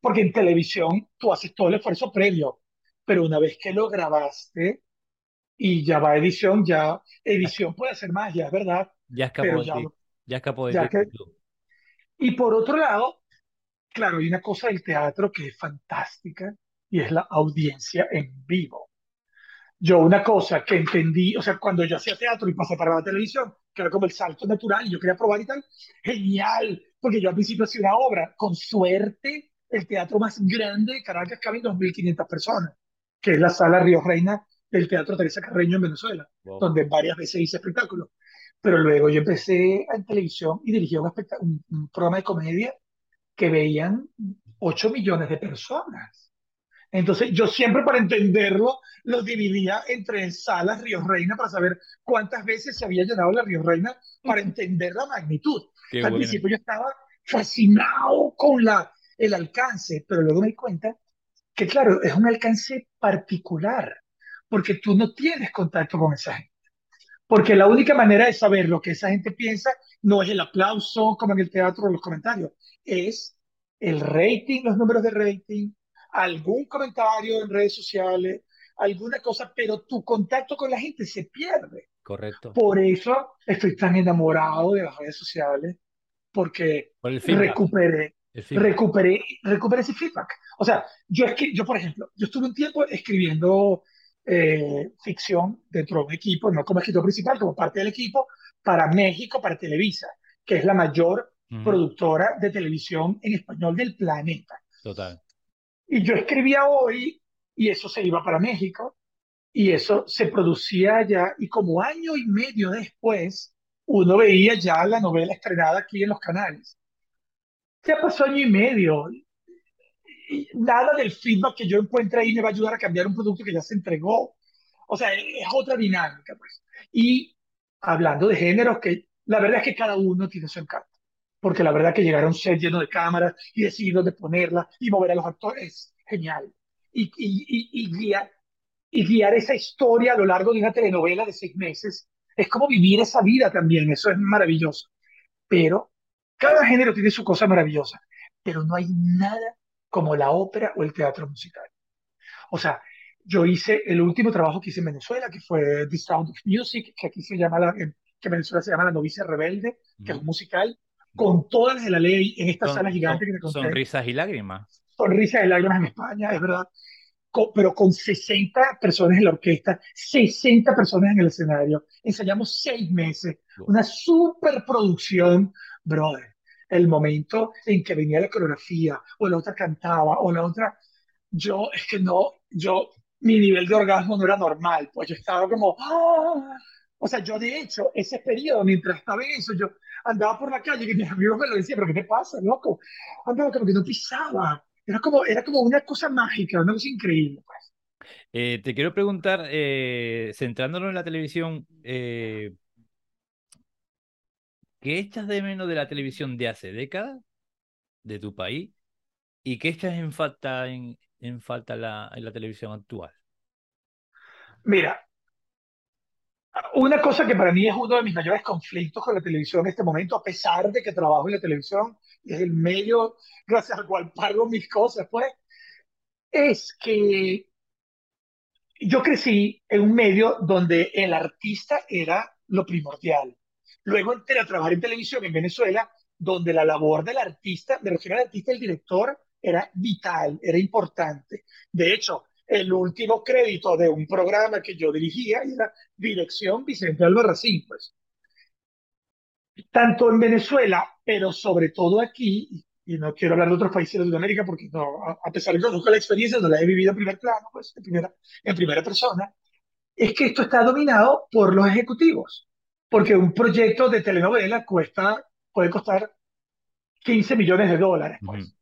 Porque en televisión tú haces todo el esfuerzo previo, pero una vez que lo grabaste y ya va a edición, ya edición puede hacer magia, es verdad, Ya escapó de ya, ya escapó de ya que... Y por otro lado, claro, hay una cosa del teatro que es fantástica y es la audiencia en vivo. Yo una cosa que entendí, o sea, cuando yo hacía teatro y pasé para la televisión, que era como el salto natural yo quería probar y tal, genial, porque yo al principio hacía una obra, con suerte, el teatro más grande de Caracas cabe en 2.500 personas, que es la sala Río Reina del Teatro Teresa Carreño en Venezuela, Wow. donde varias veces hice espectáculos. Pero luego yo empecé en televisión y dirigí un, un, un programa de comedia que veían 8 millones de personas. Entonces, yo siempre para entenderlo, lo dividía entre salas Río Reina para saber cuántas veces se había llenado la Río Reina para entender la magnitud. Qué Al bueno. principio yo estaba fascinado con la, el alcance, pero luego me di cuenta que, claro, es un alcance particular, porque tú no tienes contacto con esa gente. Porque la única manera de saber lo que esa gente piensa no es el aplauso como en el teatro o los comentarios, es el rating, los números de rating, algún comentario en redes sociales, alguna cosa, pero tu contacto con la gente se pierde. Correcto. Por eso estoy tan enamorado de las redes sociales, porque Por recuperé. Recuperé, recuperé ese feedback. O sea, yo es que, yo por ejemplo, yo estuve un tiempo escribiendo eh, ficción dentro de un equipo, no como escritor principal, como parte del equipo, para México, para Televisa, que es la mayor productora de televisión en español del planeta. Total. Y yo escribía hoy y eso se iba para México y eso se producía allá y como año y medio después uno veía ya la novela estrenada aquí en los canales. Ya pasó año y medio. Y nada del feedback que yo encuentre ahí me va a ayudar a cambiar un producto que ya se entregó. O sea, es otra dinámica, pues. Y hablando de géneros, que la verdad es que cada uno tiene su encanto. Porque la verdad que llegar a un set lleno de cámaras y decidir dónde ponerla y mover a los actores es genial. Y, y, y, guiar, y guiar esa historia a lo largo de una telenovela de seis meses es como vivir esa vida también. Eso es maravilloso. Pero cada género tiene su cosa maravillosa. Pero no hay nada como la ópera o el teatro musical. O sea, yo hice el último trabajo que hice en Venezuela, que fue The Sound of Music, que aquí se llama, la, que en Venezuela se llama La novicia rebelde, que es un musical, con todas las de la ley en esta sala gigante que te conté. Sonrisas y lágrimas. Sonrisas y lágrimas en España, es verdad. pero con 60 personas en la orquesta, 60 personas en el escenario. Ensayamos seis meses, una superproducción, brother. El momento en que venía la coreografía, o la otra cantaba, o la otra, yo, es que no, yo mi nivel de orgasmo no era normal, pues yo estaba como, ¡ah! o sea, yo de hecho, ese periodo, mientras estaba en eso, yo andaba por la calle y mis amigos me lo decían, pero ¿qué te pasa, loco? Andaba como que no pisaba, era como, era como una cosa mágica, una cosa increíble, pues. Eh, te quiero preguntar, eh, centrándonos en la televisión, eh, ¿qué echas de menos de la televisión de hace décadas, de tu país? ¿Y qué echas en falta en, en falta la, en la televisión actual? Mira, una cosa que para mí es uno de mis mayores conflictos con la televisión en este momento, a pesar de que trabajo en la televisión es el medio gracias al cual pago mis cosas, pues, es que yo crecí en un medio donde el artista era lo primordial. Luego entré a trabajar en televisión en Venezuela, donde la labor del artista, me refiero al artista, el director, era vital, era importante. De hecho, el último crédito de un programa que yo dirigía era Dirección Vicente Albarracín, pues. Tanto en Venezuela, pero sobre todo aquí, y no quiero hablar de otros países de Sudamérica porque no, a pesar de que conozco la experiencia, no la he vivido en primer plano, pues en primera, en primera persona, es que esto está dominado por los ejecutivos. Porque un proyecto de telenovela cuesta, puede costar 15 millones de dólares, pues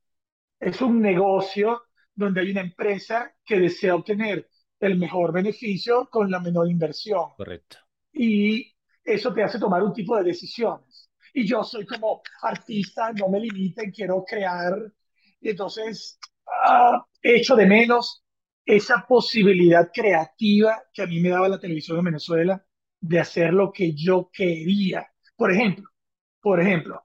es un negocio donde hay una empresa que desea obtener el mejor beneficio con la menor inversión. Correcto. Y eso te hace tomar un tipo de decisiones. Y yo soy como artista, no me limiten, quiero crear. Y entonces, ah, echo de menos esa posibilidad creativa que a mí me daba la televisión de Venezuela de hacer lo que yo quería. Por ejemplo, por ejemplo,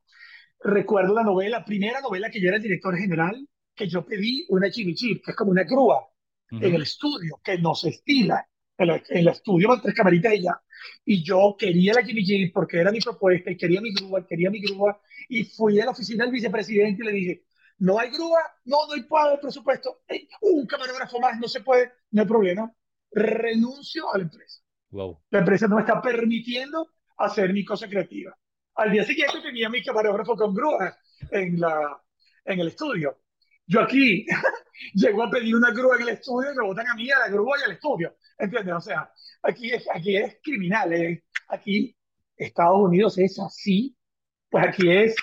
recuerdo la novela, primera novela que yo era el director general, que yo pedí una chimichip, que es como una grúa en el estudio, que no se estila. En, el estudio van tres camaritas y ya. Y yo quería la chimichip porque era mi propuesta y quería mi grúa, quería mi grúa. Y fui a la oficina del vicepresidente y le dije, no hay grúa, no, no hay pago de presupuesto, un camarógrafo más, no se puede, no hay problema. Renuncio a la empresa. Wow. La empresa no me está permitiendo hacer mi cosa creativa. Al día siguiente tenía mi camarógrafo con grúa en, la, en el estudio. Yo aquí llego a pedir una grúa en el estudio y me botan a mí a la grúa y al estudio. ¿Entiendes? O sea, aquí es, aquí es criminal. ¿eh? Aquí Estados Unidos es así. Pues aquí es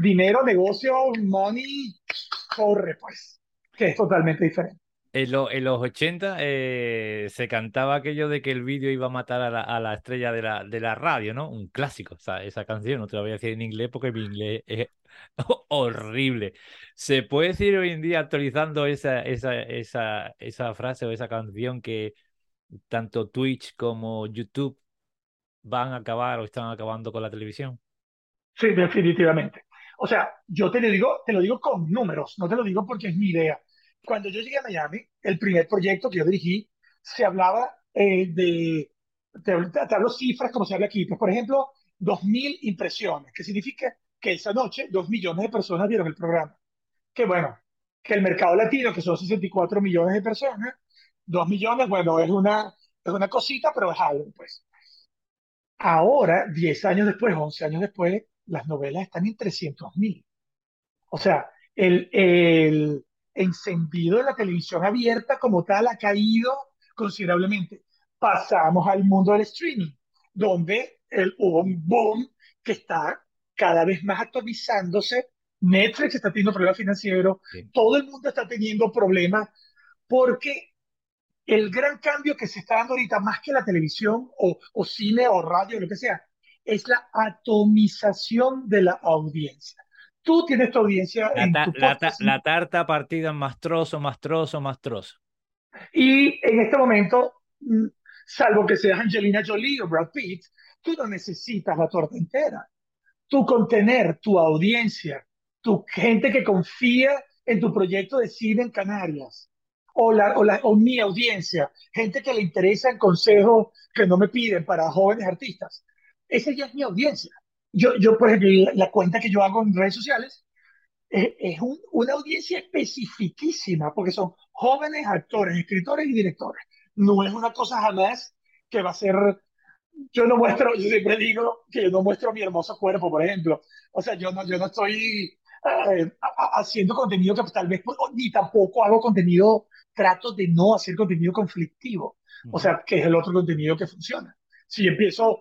dinero, negocio, money, corre, pues. Que es totalmente diferente. En, los 80 eh, se cantaba aquello de que el vídeo iba a matar a la, estrella de la, radio, ¿no? Un clásico, esa canción, no te la voy a decir en inglés porque mi inglés es horrible. ¿Se puede decir hoy en día, actualizando esa, esa frase o esa canción, que tanto Twitch como YouTube van a acabar o están acabando con la televisión? Sí, definitivamente. O sea, yo te lo digo, te lo digo con números, no te lo digo porque es mi idea cuando yo llegué a Miami, el primer proyecto que yo dirigí, se hablaba eh, de, te, hablo cifras como se habla aquí, pues por ejemplo, 2.000 impresiones, que significa que esa noche 2 millones de personas vieron el programa. Que bueno, que el mercado latino, que son 64 millones de personas, 2 millones, bueno, es una, es una cosita, pero es algo, pues. Ahora, 10 años después, 11 años después, las novelas están en 300 mil. O sea, el, el encendido de la televisión abierta como tal ha caído considerablemente. Pasamos al mundo del streaming, donde el, hubo un boom que está cada vez más atomizándose. Netflix está teniendo problemas financieros, todo el mundo está teniendo problemas porque el gran cambio que se está dando ahorita, más que la televisión o, o cine o radio, lo que sea, es la atomización de la audiencia. Tú tienes tu audiencia La, en tu la podcast la tarta partida en más trozo, más trozo, más trozo. y en este momento, mm, salvo que seas Angelina Jolie o Brad Pitt, tú no necesitas la torta entera. Tú contener tu audiencia, tu gente que confía en tu proyecto de cine en Canarias, o, la, o, la, o mi audiencia, gente que le interesa en consejos que no me piden para jóvenes artistas. Esa ya es mi audiencia. Yo, yo por ejemplo, la, la cuenta que yo hago en redes sociales es, es un- una audiencia especificísima, porque son jóvenes actores, escritores y directores. No es una cosa jamás que va a ser, yo no muestro, yo siempre digo que yo no muestro mi hermoso cuerpo, por ejemplo. O sea, yo no, yo no estoy eh, haciendo contenido que tal vez, ni tampoco hago contenido, trato de no hacer contenido conflictivo. O sea, que es el otro contenido que funciona. Si empiezo,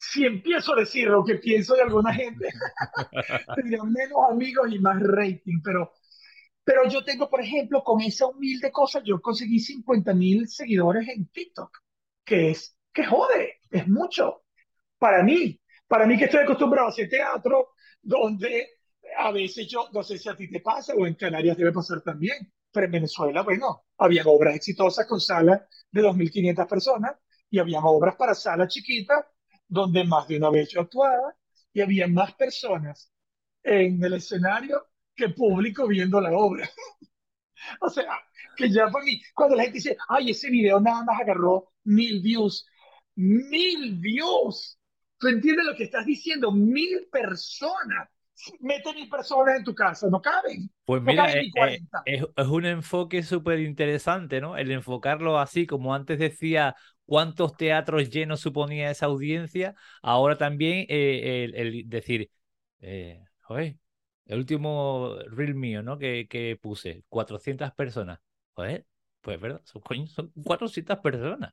si empiezo a decir lo que pienso de alguna gente, tendría menos amigos y más rating, pero, pero yo tengo, por ejemplo, con esa humilde cosa, yo conseguí 50 mil seguidores en TikTok, que es, que jode, es mucho. Para mí, para mí que estoy acostumbrado a hacer teatro, donde a veces yo, no sé si a ti te pasa o en Canarias debe pasar también, pero en Venezuela, bueno, había obras exitosas con salas de 2.500 personas y había obras para salas chiquitas donde más de una vez yo actuaba y había más personas en el escenario que público viendo la obra. O sea, que ya para mí, cuando la gente dice, ay, ese video nada más agarró mil views, mil views. ¿Tú entiendes lo que estás diciendo? Mil personas. Mete mil personas en tu casa, no caben. Pues No mira, caben eh, ni eh, 40. es, es un enfoque súper interesante, ¿no? El enfocarlo así, como antes decía, cuántos teatros llenos suponía esa audiencia, ahora también eh, el, el decir, eh, joder, el último reel mío, ¿no? Que, que puse, 400 personas. Joder, pues verdad, son, coño, son 400 personas.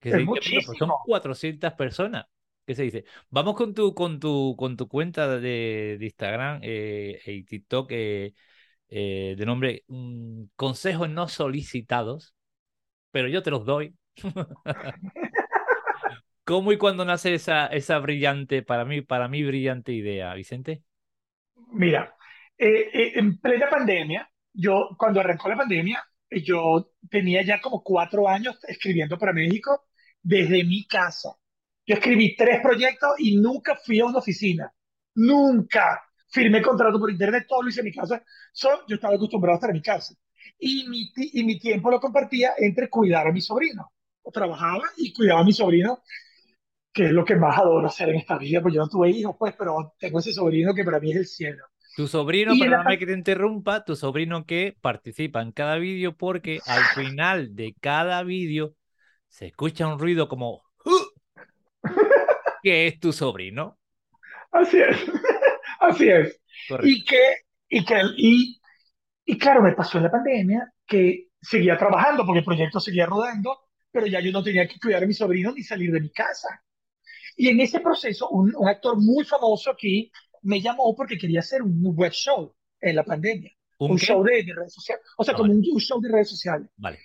Que se Es dice, pues son muchísimo. 400 personas. ¿Qué se dice? Vamos con tu, con tu, con tu cuenta de, de Instagram eh, y TikTok eh, eh, de nombre mm, Consejos no solicitados, pero yo te los doy. ¿Cómo y cuándo nace esa, esa brillante, para mí, para mí brillante idea, Vicente? Mira, eh, eh, en plena pandemia, yo, cuando arrancó la pandemia, yo tenía ya como cuatro años escribiendo para México desde mi casa. Yo escribí tres proyectos y nunca fui a una oficina. Nunca. Firmé contrato por internet, todo lo hice en mi casa. So, yo estaba acostumbrado a estar en mi casa. Y mi, y mi tiempo lo compartía entre cuidar a mi sobrino. Trabajaba y cuidaba a mi sobrino, que es lo que más adoro hacer en esta vida, pues yo no tuve hijos, pues, pero tengo ese sobrino que para mí es el cielo. Tu sobrino, Y en la perdóname que te interrumpa, tu sobrino que participa en cada vídeo porque al final de cada vídeo se escucha un ruido como "Uh", que es tu sobrino. Así es, así es. Correcto. Y que, y que, y, y claro, me pasó en la pandemia que seguía trabajando porque el proyecto seguía rodando, pero ya yo no tenía que cuidar a mi sobrino ni salir de mi casa. Y en ese proceso, un, un actor muy famoso aquí me llamó porque quería hacer un web show en la pandemia, ¿Un show de, de redes sociales, o sea, Ah, como vale. un, un show de redes sociales. Vale.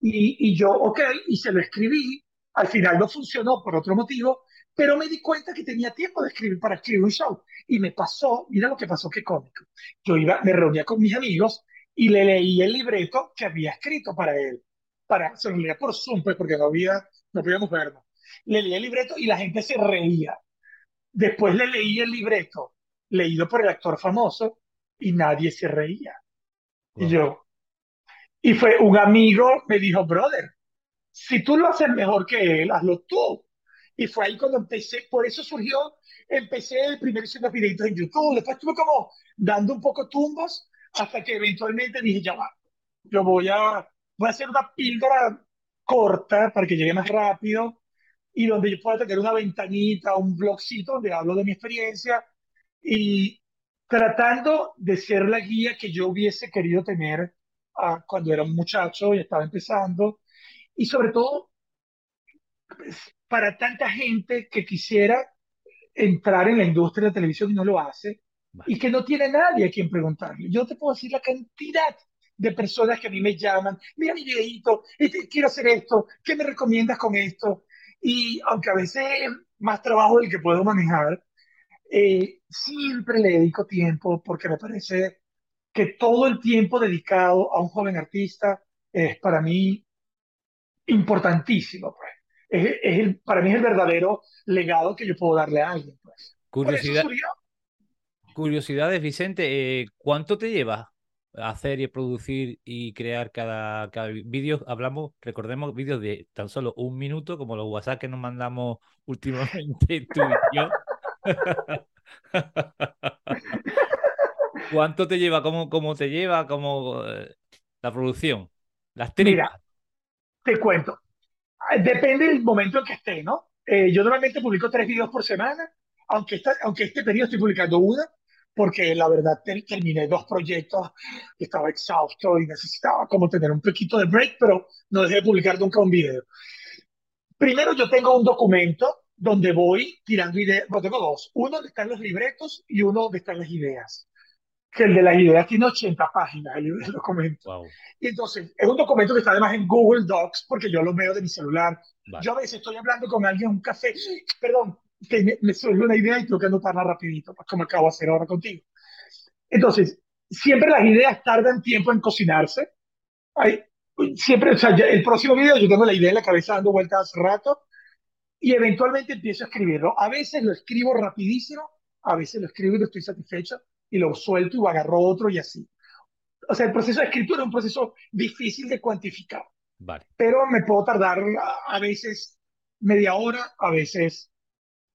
Y, y yo, ok, y se lo escribí. Al final no funcionó por otro motivo, pero me di cuenta que tenía tiempo de escribir para escribir un show. Y me pasó, mira lo que pasó, qué cómico. Yo iba, me reunía con mis amigos y le leí el libreto que había escrito para él. Para, se lo leía por Zoom, pues, porque no había, no podíamos vernos. Le leí el libreto y la gente se reía. Después le leí el libreto, leído por el actor famoso, y nadie se reía. Y yo, y fue un amigo, me dijo, brother, si tú lo haces mejor que él, hazlo tú. Y fue ahí cuando empecé, por eso surgió, empecé primero haciendo videitos en YouTube, después estuve como dando un poco tumbos, hasta que eventualmente dije, ya va, yo voy a, voy a hacer una píldora corta para que llegue más rápido y donde yo pueda tener una ventanita, un blogcito donde hablo de mi experiencia y tratando de ser la guía que yo hubiese querido tener ah, cuando era un muchacho y estaba empezando, y sobre todo pues, para tanta gente que quisiera entrar en la industria de la televisión y no lo hace, y que no tiene nadie a quien preguntarle. Yo te puedo decir la cantidad de personas que a mí me llaman, mira mi videito, este, quiero hacer esto, ¿qué me recomiendas con esto? Y aunque a veces es más trabajo del que puedo manejar, eh, siempre le dedico tiempo porque me parece que todo el tiempo dedicado a un joven artista es para mí importantísimo. Pues. Es, el, para mí es el verdadero legado que yo puedo darle a alguien. Pues. Curiosidad, curiosidades, Vicente, eh, ¿cuánto te lleva hacer y producir y crear cada, cada vídeo? Hablamos, recordemos, vídeos de tan solo un minuto, como los WhatsApp que nos mandamos últimamente tú y yo. ¿Cuánto te lleva? ¿Cómo, cómo te lleva? ¿Cómo eh, la producción? Las tripas. Mira, te cuento. Ah, depende del momento en que esté, ¿no? Eh, yo normalmente publico tres videos por semana, aunque, aunque este periodo estoy publicando una, porque la verdad terminé dos proyectos, estaba exhausto y necesitaba como tener un poquito de break, pero no dejé de publicar nunca un video. Primero yo tengo un documento donde voy tirando ideas, bueno, tengo dos, uno donde están los libretos y uno donde están las ideas. Que el de las ideas tiene 80 páginas, el, documento. Y entonces, es un documento que está además en Google Docs, porque yo lo veo de mi celular. Yo a veces estoy hablando con alguien en un café, perdón, que me, me surge una idea y tengo que anotarla rapidito, pues, como acabo de hacer ahora contigo. Entonces, siempre las ideas tardan tiempo en cocinarse. Hay, siempre, o sea, el próximo video yo tengo la idea en la cabeza dando vueltas hace rato y eventualmente empiezo a escribirlo. A veces lo escribo rapidísimo, a veces lo escribo y no estoy satisfecho y lo suelto y agarro otro y así. O sea, el proceso de escritura es un proceso difícil de cuantificar. Vale. Pero me puedo tardar a, a veces media hora, a veces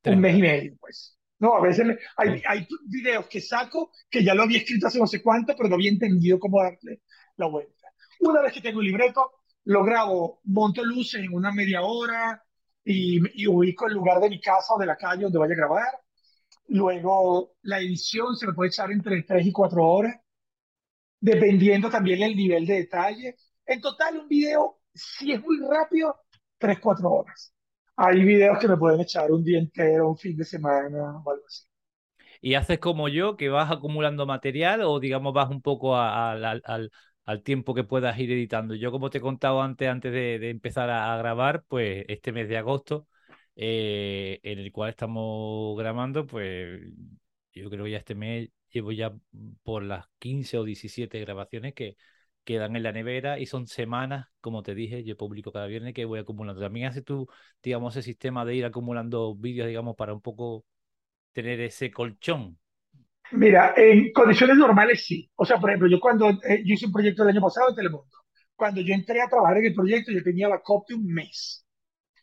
un mes y medio, pues. No, a veces hay, hay videos que saco que ya lo había escrito hace no sé cuánto, pero no había entendido cómo darle la vuelta. Una vez que tengo el libreto, lo grabo, monto luces en una media hora y, y ubico el lugar de mi casa o de la calle donde vaya a grabar. Luego, la edición se me puede echar entre 3 y 4 horas, dependiendo también del nivel de detalle. En total, un video, si es muy rápido, 3, 4 horas hay videos que me pueden echar un día entero, un fin de semana o algo así. ¿Y haces como yo, que vas acumulando material o digamos vas un poco al, al, tiempo que puedas ir editando? Yo como te he contado antes, antes de, empezar a, grabar, pues este mes de agosto, eh, en el cual estamos grabando, pues yo creo que ya este mes llevo ya por las 15 o 17 grabaciones que, quedan en la nevera y son semanas, como te dije, yo publico cada viernes que voy acumulando. También haces tú, digamos, ese sistema de ir acumulando vídeos, digamos, para un poco tener ese colchón. Mira, en condiciones normales sí. O sea, por ejemplo, yo cuando eh, yo hice un proyecto el año pasado en Telemundo, cuando yo entré a trabajar en el proyecto, yo tenía backup de un mes.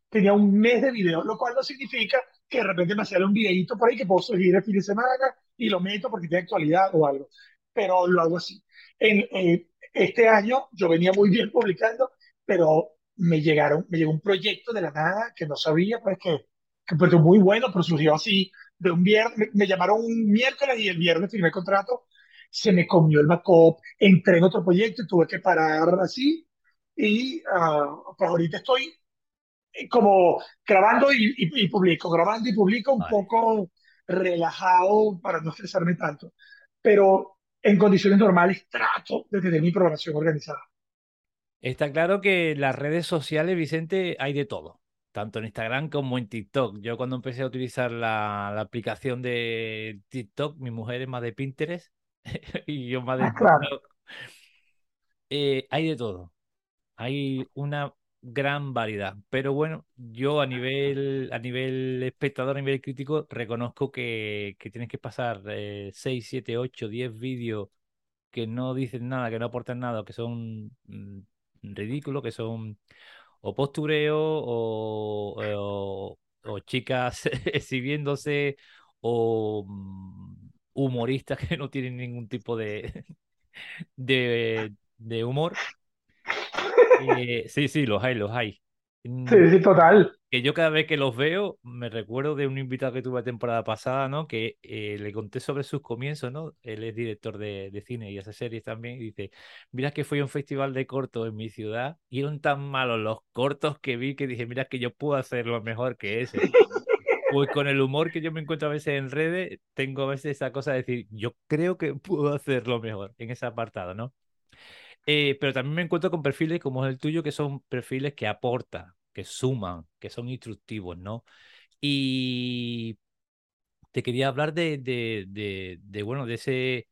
Tenía un mes de video, lo cual no significa que de repente me sale un videito por ahí que puedo subir el fin de semana y lo meto porque tiene actualidad o algo. Pero lo hago así. En, eh, este año yo venía muy bien publicando, pero me llegaron, me llegó un proyecto de la nada que no sabía, pues que, que fue muy bueno, pero surgió así de un viernes, me, llamaron un miércoles y el viernes firmé el contrato, se me comió el backup, entré en otro proyecto y tuve que parar así y uh, pues ahorita estoy eh, como grabando y, y, publico, grabando y publico un poco relajado para no estresarme tanto. Pero en condiciones normales trato de tener mi programación organizada. Está claro que en las redes sociales, Vicente, hay de todo, tanto en Instagram como en TikTok. Yo cuando empecé a utilizar la, aplicación de TikTok, mi mujer es más de Pinterest y yo más de ah, TikTok. Eh, hay de todo. Hay una gran variedad. Pero bueno, yo a nivel, a nivel espectador, a nivel crítico, reconozco que, que tienes que pasar 6, 7, 8, 10 vídeos que no dicen nada, que no aportan nada, que son mm, ridículos, que son o postureo o, o, chicas exhibiéndose o mm, humoristas que no tienen ningún tipo de, de, de humor. Eh, sí, sí, los hay, los hay. Sí, sí, total. que yo cada vez que los veo me recuerdo de un invitado que tuve la temporada pasada, ¿no? Que eh, le conté sobre sus comienzos, ¿no? Él es director de, de, cine y hace series también. Y dice, mira que fui a un festival de cortos en mi ciudad y eran tan malos los cortos que vi que dije, mira que yo puedo hacerlo mejor que ese. Pues con el humor que yo me encuentro a veces en redes, tengo a veces esa cosa de decir, yo creo que puedo hacerlo mejor en ese apartado, ¿no? Eh, pero también me encuentro con perfiles como el tuyo, que son perfiles que aportan, que suman, que son instructivos, ¿no? Y te quería hablar de, de, de, bueno, de ese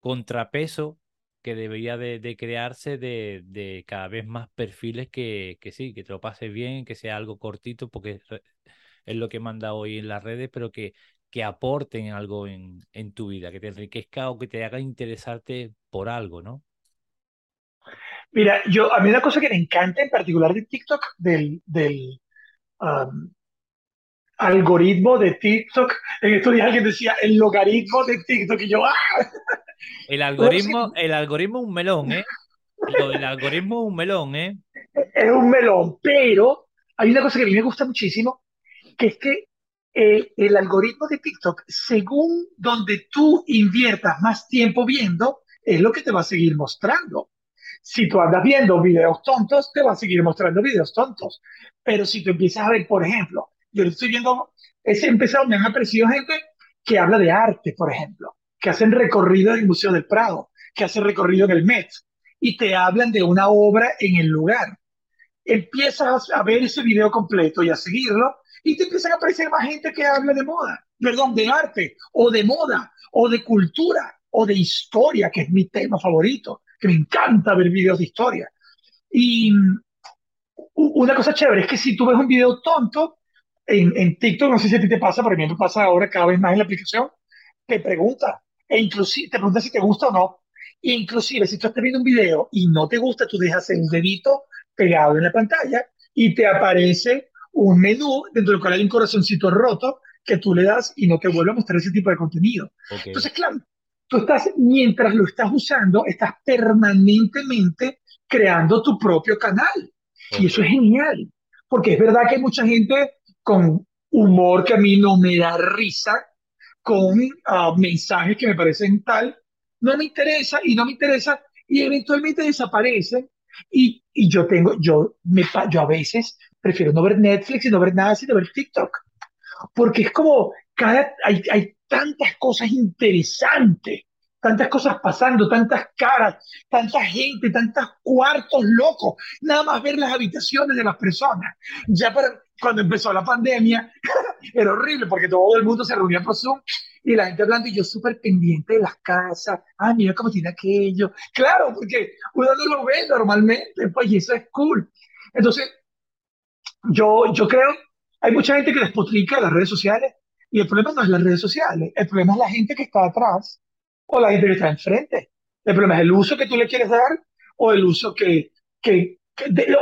contrapeso que debería de, crearse de, cada vez más perfiles que, que sí, que te lo pases bien, que sea algo cortito, porque es lo que manda hoy en las redes, pero que, que aporten algo en, en tu vida, que te enriquezca o que te haga interesarte por algo, ¿no? Mira, yo, a mí una cosa que me encanta en particular de TikTok, del, del um, algoritmo de TikTok, en estos días alguien decía el logaritmo de TikTok y yo, ¡ah! El algoritmo, el algoritmo es un melón, ¿eh? el algoritmo es un melón, ¿eh? Es un melón, pero hay una cosa que a mí me gusta muchísimo, que es que eh, el algoritmo de TikTok, según donde tú inviertas más tiempo viendo, es lo que te va a seguir mostrando. Si tú andas viendo videos tontos, te va a seguir mostrando videos tontos. Pero si tú empiezas a ver, por ejemplo, yo estoy viendo, he empezado, me han aparecido gente que habla de arte, por ejemplo, que hacen recorrido en el Museo del Prado, que hacen recorrido en el Met, y te hablan de una obra en el lugar. Empiezas a ver ese video completo y a seguirlo, y te empiezan a aparecer más gente que habla de moda, perdón, de arte, o de moda, o de cultura, o de historia, que es mi tema favorito que me encanta ver videos de historia. Y una cosa chévere es que si tú ves un video tonto en, en TikTok, no sé si a ti te pasa, pero a mí me pasa ahora cada vez más en la aplicación, te pregunta, e inclusive te pregunta si te gusta o no. E inclusive si tú estás viendo un video y no te gusta, tú dejas el dedito pegado en la pantalla y te aparece un menú dentro del cual hay un corazoncito roto que tú le das y no te vuelve a mostrar ese tipo de contenido. Entonces, claro, tú estás, mientras lo estás usando, estás permanentemente creando tu propio canal. Y eso es genial, porque es verdad que hay mucha gente con humor que a mí no me da risa, con ah, mensajes que me parecen tal, no me interesa y no me interesa y eventualmente desaparecen. Y, y yo tengo, yo, me, yo a veces prefiero no ver Netflix y no ver nada sino ver TikTok, porque es como, cada, hay, hay tantas cosas interesantes, tantas cosas pasando, tantas caras, tanta gente, tantos cuartos locos, nada más ver las habitaciones de las personas. Ya para, cuando empezó la pandemia, era horrible porque todo el mundo se reunía por Zoom y la gente hablando y yo súper pendiente de las casas, ah, mira cómo tiene aquello. Claro, porque uno no lo ve normalmente, pues, y eso es cool. Entonces, yo, yo creo, hay mucha gente que despotrica las redes sociales, y el problema no es las redes sociales, el problema es la gente que está atrás o la gente que está enfrente. El problema es el uso que tú le quieres dar o el uso que, que,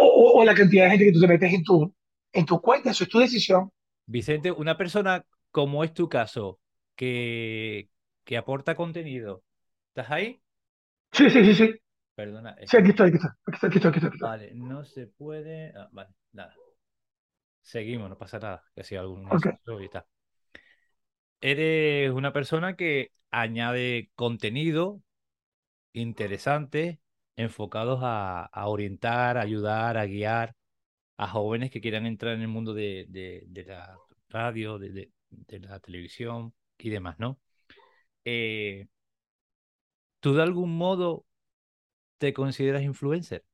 o, la cantidad de gente que tú te metes en tu, en tu cuenta. Eso es tu decisión. Vicente, una persona como es tu caso, que, que aporta contenido, ¿estás ahí? Sí, sí, sí, sí. Perdona. Sí, aquí estoy, aquí estoy, aquí estoy, aquí estoy, Vale, no se puede. Ah, vale, nada. Seguimos, no pasa nada. Que si algún. Okay eres una persona que añade contenido interesante enfocados a, orientar, ayudar, a guiar a jóvenes que quieran entrar en el mundo de, la radio, de, la televisión y demás, ¿no? Eh, ¿Tú de algún modo te consideras influencer?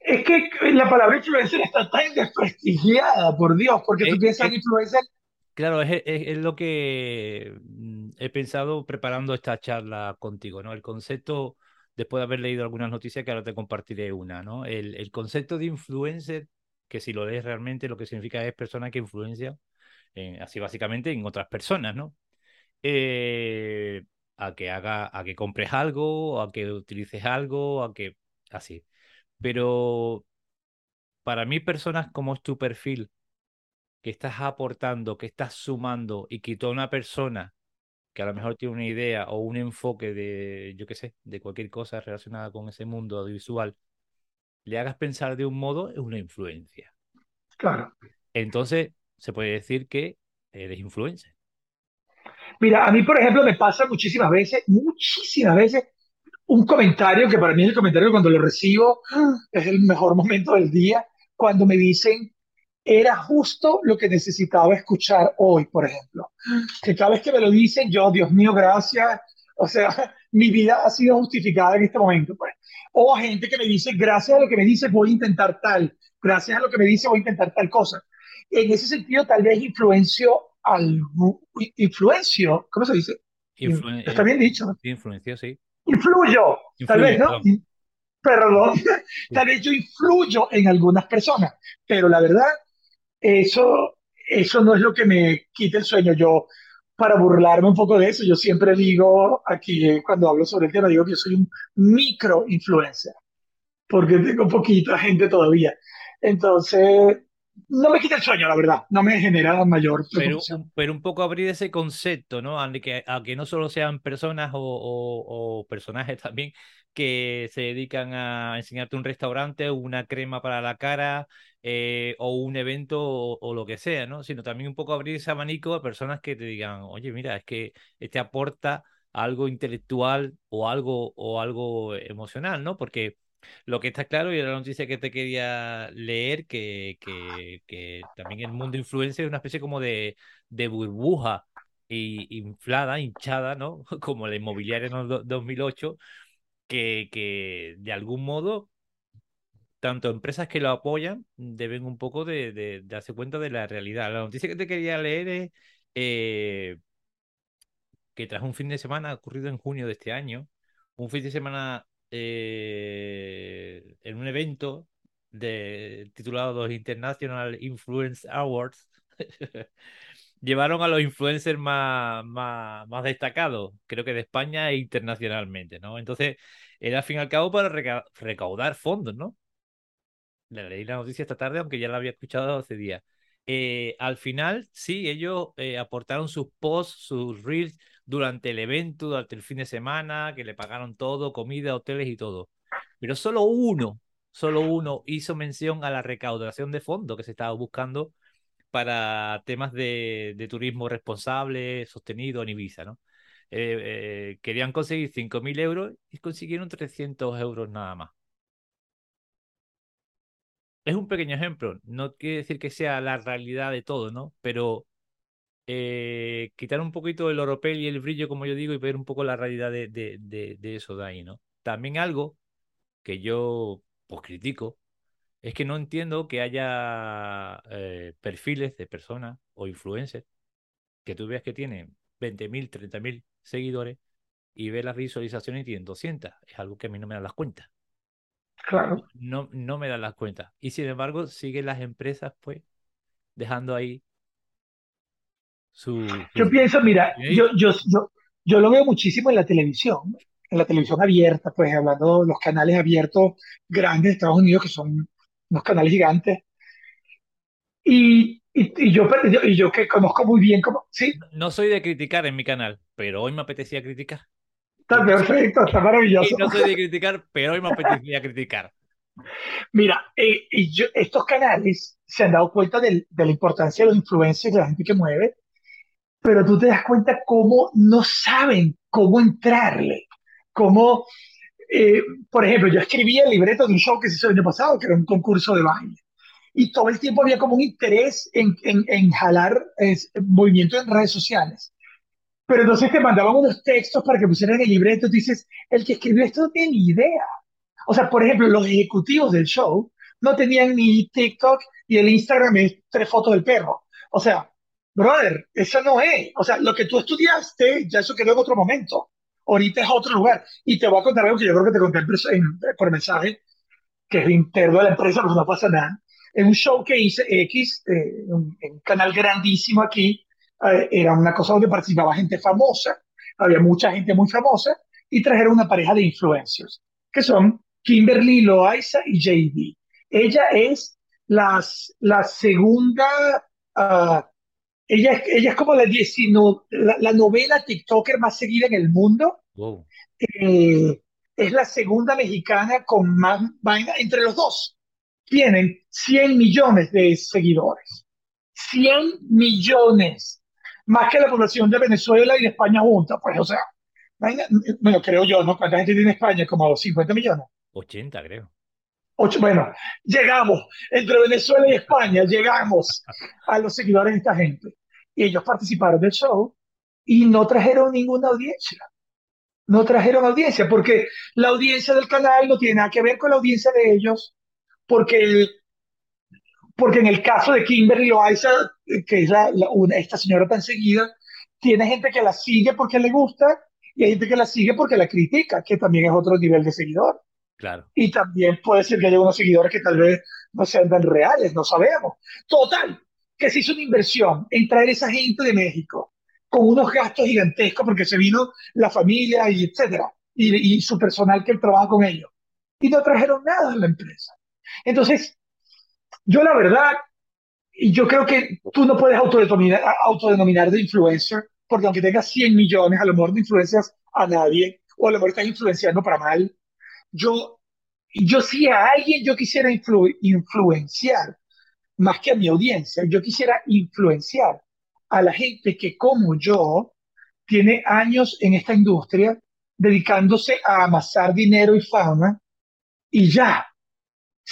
Es que la palabra influencer está tan desprestigiada, por Dios, porque tú piensas en influencer Claro, es, lo que mm, he pensado preparando esta charla contigo, ¿no? El concepto, después de haber leído algunas noticias, que ahora te compartiré una, ¿no? El, concepto de influencer, que si lo lees realmente, lo que significa es persona que influencia, así básicamente, en otras personas, ¿no? Eh, a que haga, a que compres algo, a que utilices algo, a que así. Pero para mí, personas como es tu perfil, que estás aportando, que estás sumando y que toda una persona que a lo mejor tiene una idea o un enfoque de, yo qué sé, de cualquier cosa relacionada con ese mundo audiovisual, le hagas pensar de un modo es una influencia. Claro. Entonces, se puede decir que eres influencer. Mira, a mí, por ejemplo, me pasa muchísimas veces, muchísimas veces, un comentario que para mí es el comentario que cuando lo recibo es el mejor momento del día, cuando me dicen, era justo lo que necesitaba escuchar hoy, por ejemplo. Que cada vez que me lo dicen, yo, Dios mío, gracias. O sea, mi vida ha sido justificada en este momento. Pues. O gente que me dice, gracias a lo que me dice, voy a intentar tal. Gracias a lo que me dice, voy a intentar tal cosa. En ese sentido, tal vez influencio al influencio, ¿cómo se dice? Está bien dicho. Influencio, sí. Influyo, tal vez, ¿no? Perdón, tal vez yo influyo en algunas personas, pero la verdad, eso, eso no es lo que me quita el sueño. Yo, para burlarme un poco de eso, yo siempre digo aquí, eh, cuando hablo sobre el tema, digo que yo soy un micro influencer, porque tengo poquita gente todavía. Entonces, no me quita el sueño, la verdad, no me genera mayor pero, pero, un poco abrir ese concepto, ¿no? A que, a que no solo sean personas o, o, personajes también que se dedican a enseñarte un restaurante, una crema para la cara eh, o un evento o, lo que sea, ¿no? Sino también un poco abrir ese abanico a personas que te digan, oye, mira, es que este aporta algo intelectual o algo, o algo emocional, ¿no? Porque lo que está claro, y la noticia que te quería leer, que, que, que también el mundo influencer es una especie como de, de burbuja y, inflada, hinchada, ¿no? Como la inmobiliaria en el 2008, que, que de algún modo, tanto empresas que lo apoyan deben un poco de, de, darse cuenta de la realidad. La noticia que te quería leer es eh, que tras un fin de semana ocurrido en junio de este año, un fin de semana eh, en un evento titulado los International Influence Awards, llevaron a los influencers más, más, más, destacados, creo que de España e internacionalmente, ¿no? Entonces, era al fin y al cabo para recaudar fondos, ¿no? Le leí la noticia esta tarde, aunque ya la había escuchado hace días. Eh, al final, sí, ellos eh, aportaron sus posts, sus reels, durante el evento, durante el fin de semana, que le pagaron todo, comida, hoteles y todo. Pero solo uno, solo uno hizo mención a la recaudación de fondos que se estaba buscando para temas de, turismo responsable, sostenido en Ibiza, ¿no? Eh, eh, querían conseguir 5.000 euros y consiguieron 300 euros nada más. Es un pequeño ejemplo, no quiere decir que sea la realidad de todo, ¿no? Pero eh, quitar un poquito el oropel y el brillo, como yo digo, y ver un poco la realidad de, eso de ahí, ¿no? También algo que yo pues critico es que no entiendo que haya eh, perfiles de personas o influencers que tú veas que tienen 20.000, 30.000 seguidores y ves las visualizaciones y tienen 200. Es algo que a mí no me dan las cuentas. Claro. No, no me dan las cuentas. Y sin embargo, siguen las empresas, pues, dejando ahí yo pienso, mira, yo, yo, yo, yo lo veo muchísimo en la televisión, en la televisión abierta, pues hablando de los canales abiertos grandes de Estados Unidos, que son unos canales gigantes. Y, y, yo, y yo que conozco muy bien como, ¿sí? No soy de criticar en mi canal, pero hoy me apetecía criticar. Está perfecto, está maravilloso. no soy de criticar, pero hoy me apetecía criticar. Mira, eh, y yo, estos canales se han dado cuenta de, de la importancia de los influencers, de la gente que mueve, pero tú te das cuenta cómo no saben cómo entrarle, cómo, eh, por ejemplo, yo escribía el libreto de un show que se hizo el año pasado, que era un concurso de baile, y todo el tiempo había como un interés en, en, en jalar movimiento en redes sociales. Pero entonces te mandaban unos textos para que pusieran el libreto, y dices, el que escribió esto no tiene ni idea. O sea, por ejemplo, los ejecutivos del show no tenían ni TikTok y el Instagram es tres fotos del perro. O sea, Brother, eso no es. O sea, lo que tú estudiaste, ya eso quedó en otro momento. Ahorita es otro lugar. Y te voy a contar algo que yo creo que te conté por mensaje, que es interno de la empresa, pues no pasa nada. En un show que hice X, eh, un, un, canal grandísimo aquí, eh, era una cosa donde participaba gente famosa, había mucha gente muy famosa, y trajeron una pareja de influencers, que son Kimberly Loaiza y JD. Ella es las, la segunda uh, ella, ella es como la, la, la, novela TikToker más seguida en el mundo. Wow. Eh, es la segunda mexicana con más vaina entre los dos. Tienen 100 millones de seguidores. 100 millones. Más que la población de Venezuela y de España juntas, pues, o sea, bueno, creo yo, ¿no? ¿Cuánta gente tiene España? Como 50 millones. 80, creo. Ocho, bueno, llegamos, entre Venezuela y España, llegamos a los seguidores de esta gente. Y ellos participaron del show y no trajeron ninguna audiencia. No trajeron audiencia, porque la audiencia del canal no tiene nada que ver con la audiencia de ellos, porque, porque en el caso de Kimberly Loaiza, que es la, una, esta señora tan seguida, tiene gente que la sigue porque le gusta y hay gente que la sigue porque la critica, que también es otro nivel de seguidor. Claro. Y también puede ser que haya unos seguidores que tal vez no sean tan reales, no sabemos. Total, que se hizo una inversión en traer esa gente de México con unos gastos gigantescos porque se vino la familia y etcétera, y, y su personal que trabaja con ellos. Y no trajeron nada a la empresa. Entonces, yo la verdad, yo creo que tú no puedes autodenominar, autodenominar de influencer porque aunque tengas 100 millones, a lo mejor no influencias a nadie, o a lo mejor estás influenciando para mal. Yo, yo si a alguien yo quisiera influenciar, más que a mi audiencia, yo quisiera influenciar a la gente que como yo tiene años en esta industria dedicándose a amasar dinero y fama y ya,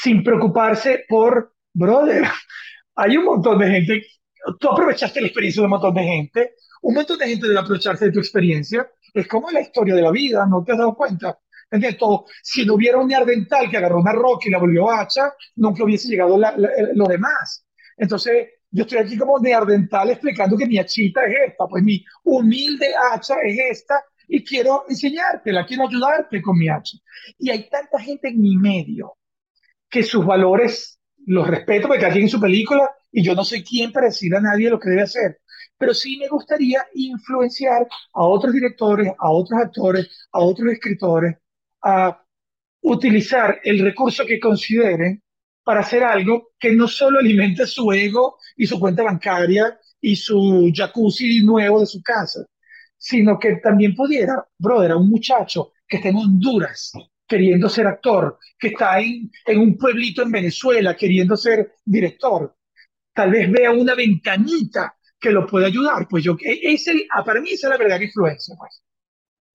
sin preocuparse por, brother, hay un montón de gente, tú aprovechaste la experiencia de un montón de gente, un montón de gente debe aprovecharse de tu experiencia. Es como la historia de la vida, ¿no te has dado cuenta? ¿Entiendes? Todo, si no hubiera un neardental que agarró una roca y la volvió hacha, nunca hubiese llegado lo demás. Entonces, yo estoy aquí como neardental explicando que mi hachita es esta, pues mi humilde hacha es esta y quiero enseñártela, quiero ayudarte con mi hacha. Y hay tanta gente en mi medio que sus valores los respeto porque aquí en su película y yo no soy quien para decir a nadie lo que debe hacer. Pero sí me gustaría influenciar a otros directores, a otros actores, a otros escritores, a utilizar el recurso que consideren para hacer algo que no solo alimente su ego y su cuenta bancaria y su jacuzzi nuevo de su casa, sino que también pudiera, brother, a un muchacho que está en Honduras queriendo ser actor, que está en, en un pueblito en Venezuela queriendo ser director, tal vez vea una ventanita que lo puede ayudar. Pues yo, ese, ah, para mí esa es la verdadera influencia. Pues.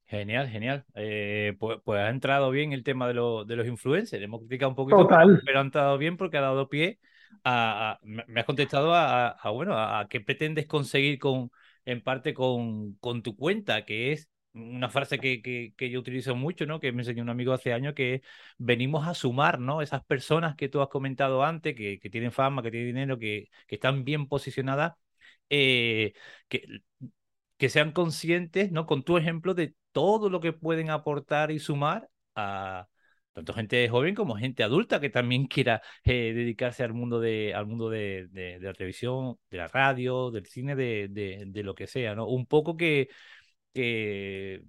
Genial, genial. Eh, pues, pues, ha entrado bien el tema de, de los influencers. Hemos criticado un poquito, pero ha entrado bien porque ha dado pie a, me has contestado a, bueno, a, qué pretendes conseguir con, en parte con, con tu cuenta, que es una frase que, que, yo utilizo mucho, ¿no? Que me enseñó un amigo hace años, que venimos a sumar, ¿no? Esas personas que tú has comentado antes, que, que tienen fama, que tienen dinero, que, que están bien posicionadas, eh, que, que sean conscientes, ¿no? Con tu ejemplo de todo lo que pueden aportar y sumar a tanto gente joven como gente adulta que también quiera eh, dedicarse al mundo de al mundo de, de, la televisión, de la radio, del cine, de, de, lo que sea, ¿no? Un poco que, que,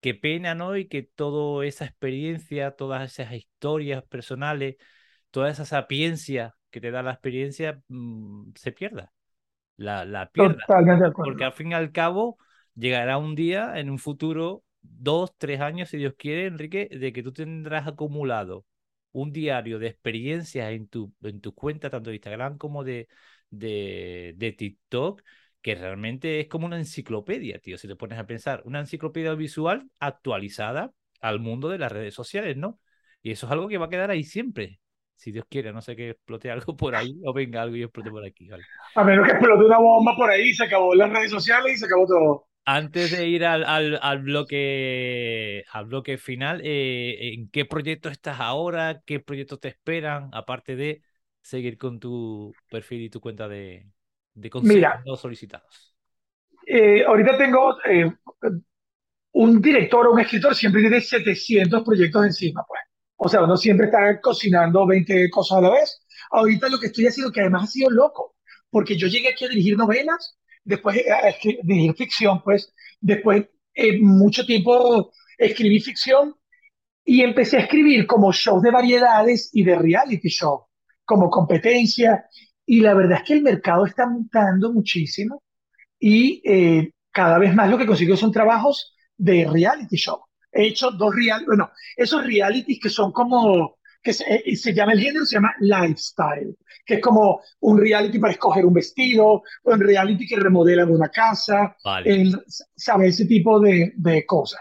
que pena, ¿no? Y que toda esa experiencia, todas esas historias personales, toda esa sapiencia que te da la experiencia mm, se pierda la, la pierda. Porque al fin y al cabo llegará un día en un futuro, dos, tres años, si Dios quiere, Enrique, de que tú tendrás acumulado un diario de experiencias en tu, en tu cuenta, tanto de Instagram como de, de, de TikTok, que realmente es como una enciclopedia, tío, si te pones a pensar, una enciclopedia visual actualizada al mundo de las redes sociales, ¿no? Y eso es algo que va a quedar ahí siempre si Dios quiere, no sé que explote algo por ahí o venga algo y explote por aquí. A menos que explote una bomba por ahí, se acabó las redes sociales y se acabó todo. Antes de ir al, al, al bloque, al bloque final, eh, ¿en qué proyecto estás ahora? ¿Qué proyectos te esperan? Aparte de seguir con tu perfil y tu cuenta de, de consejos solicitados. Eh, ahorita tengo eh, un director o un escritor, siempre tiene 700 proyectos encima, pues. O sea, uno siempre está cocinando 20 cosas a la vez. Ahorita lo que estoy haciendo, que además ha sido loco, porque yo llegué aquí a dirigir novelas, después eh, a dirigir ficción, pues, después eh, mucho tiempo escribí ficción y empecé a escribir como shows de variedades y de reality show, como competencia. Y la verdad es que el mercado está mutando muchísimo y eh, cada vez más lo que consigo son trabajos de reality show. he hecho dos realities, bueno, esos realities que son como, que se, eh, se, llama el género, se llama lifestyle, que es como un reality para escoger un vestido, un reality que remodelan una casa, vale. sabe, ese tipo de, de cosas.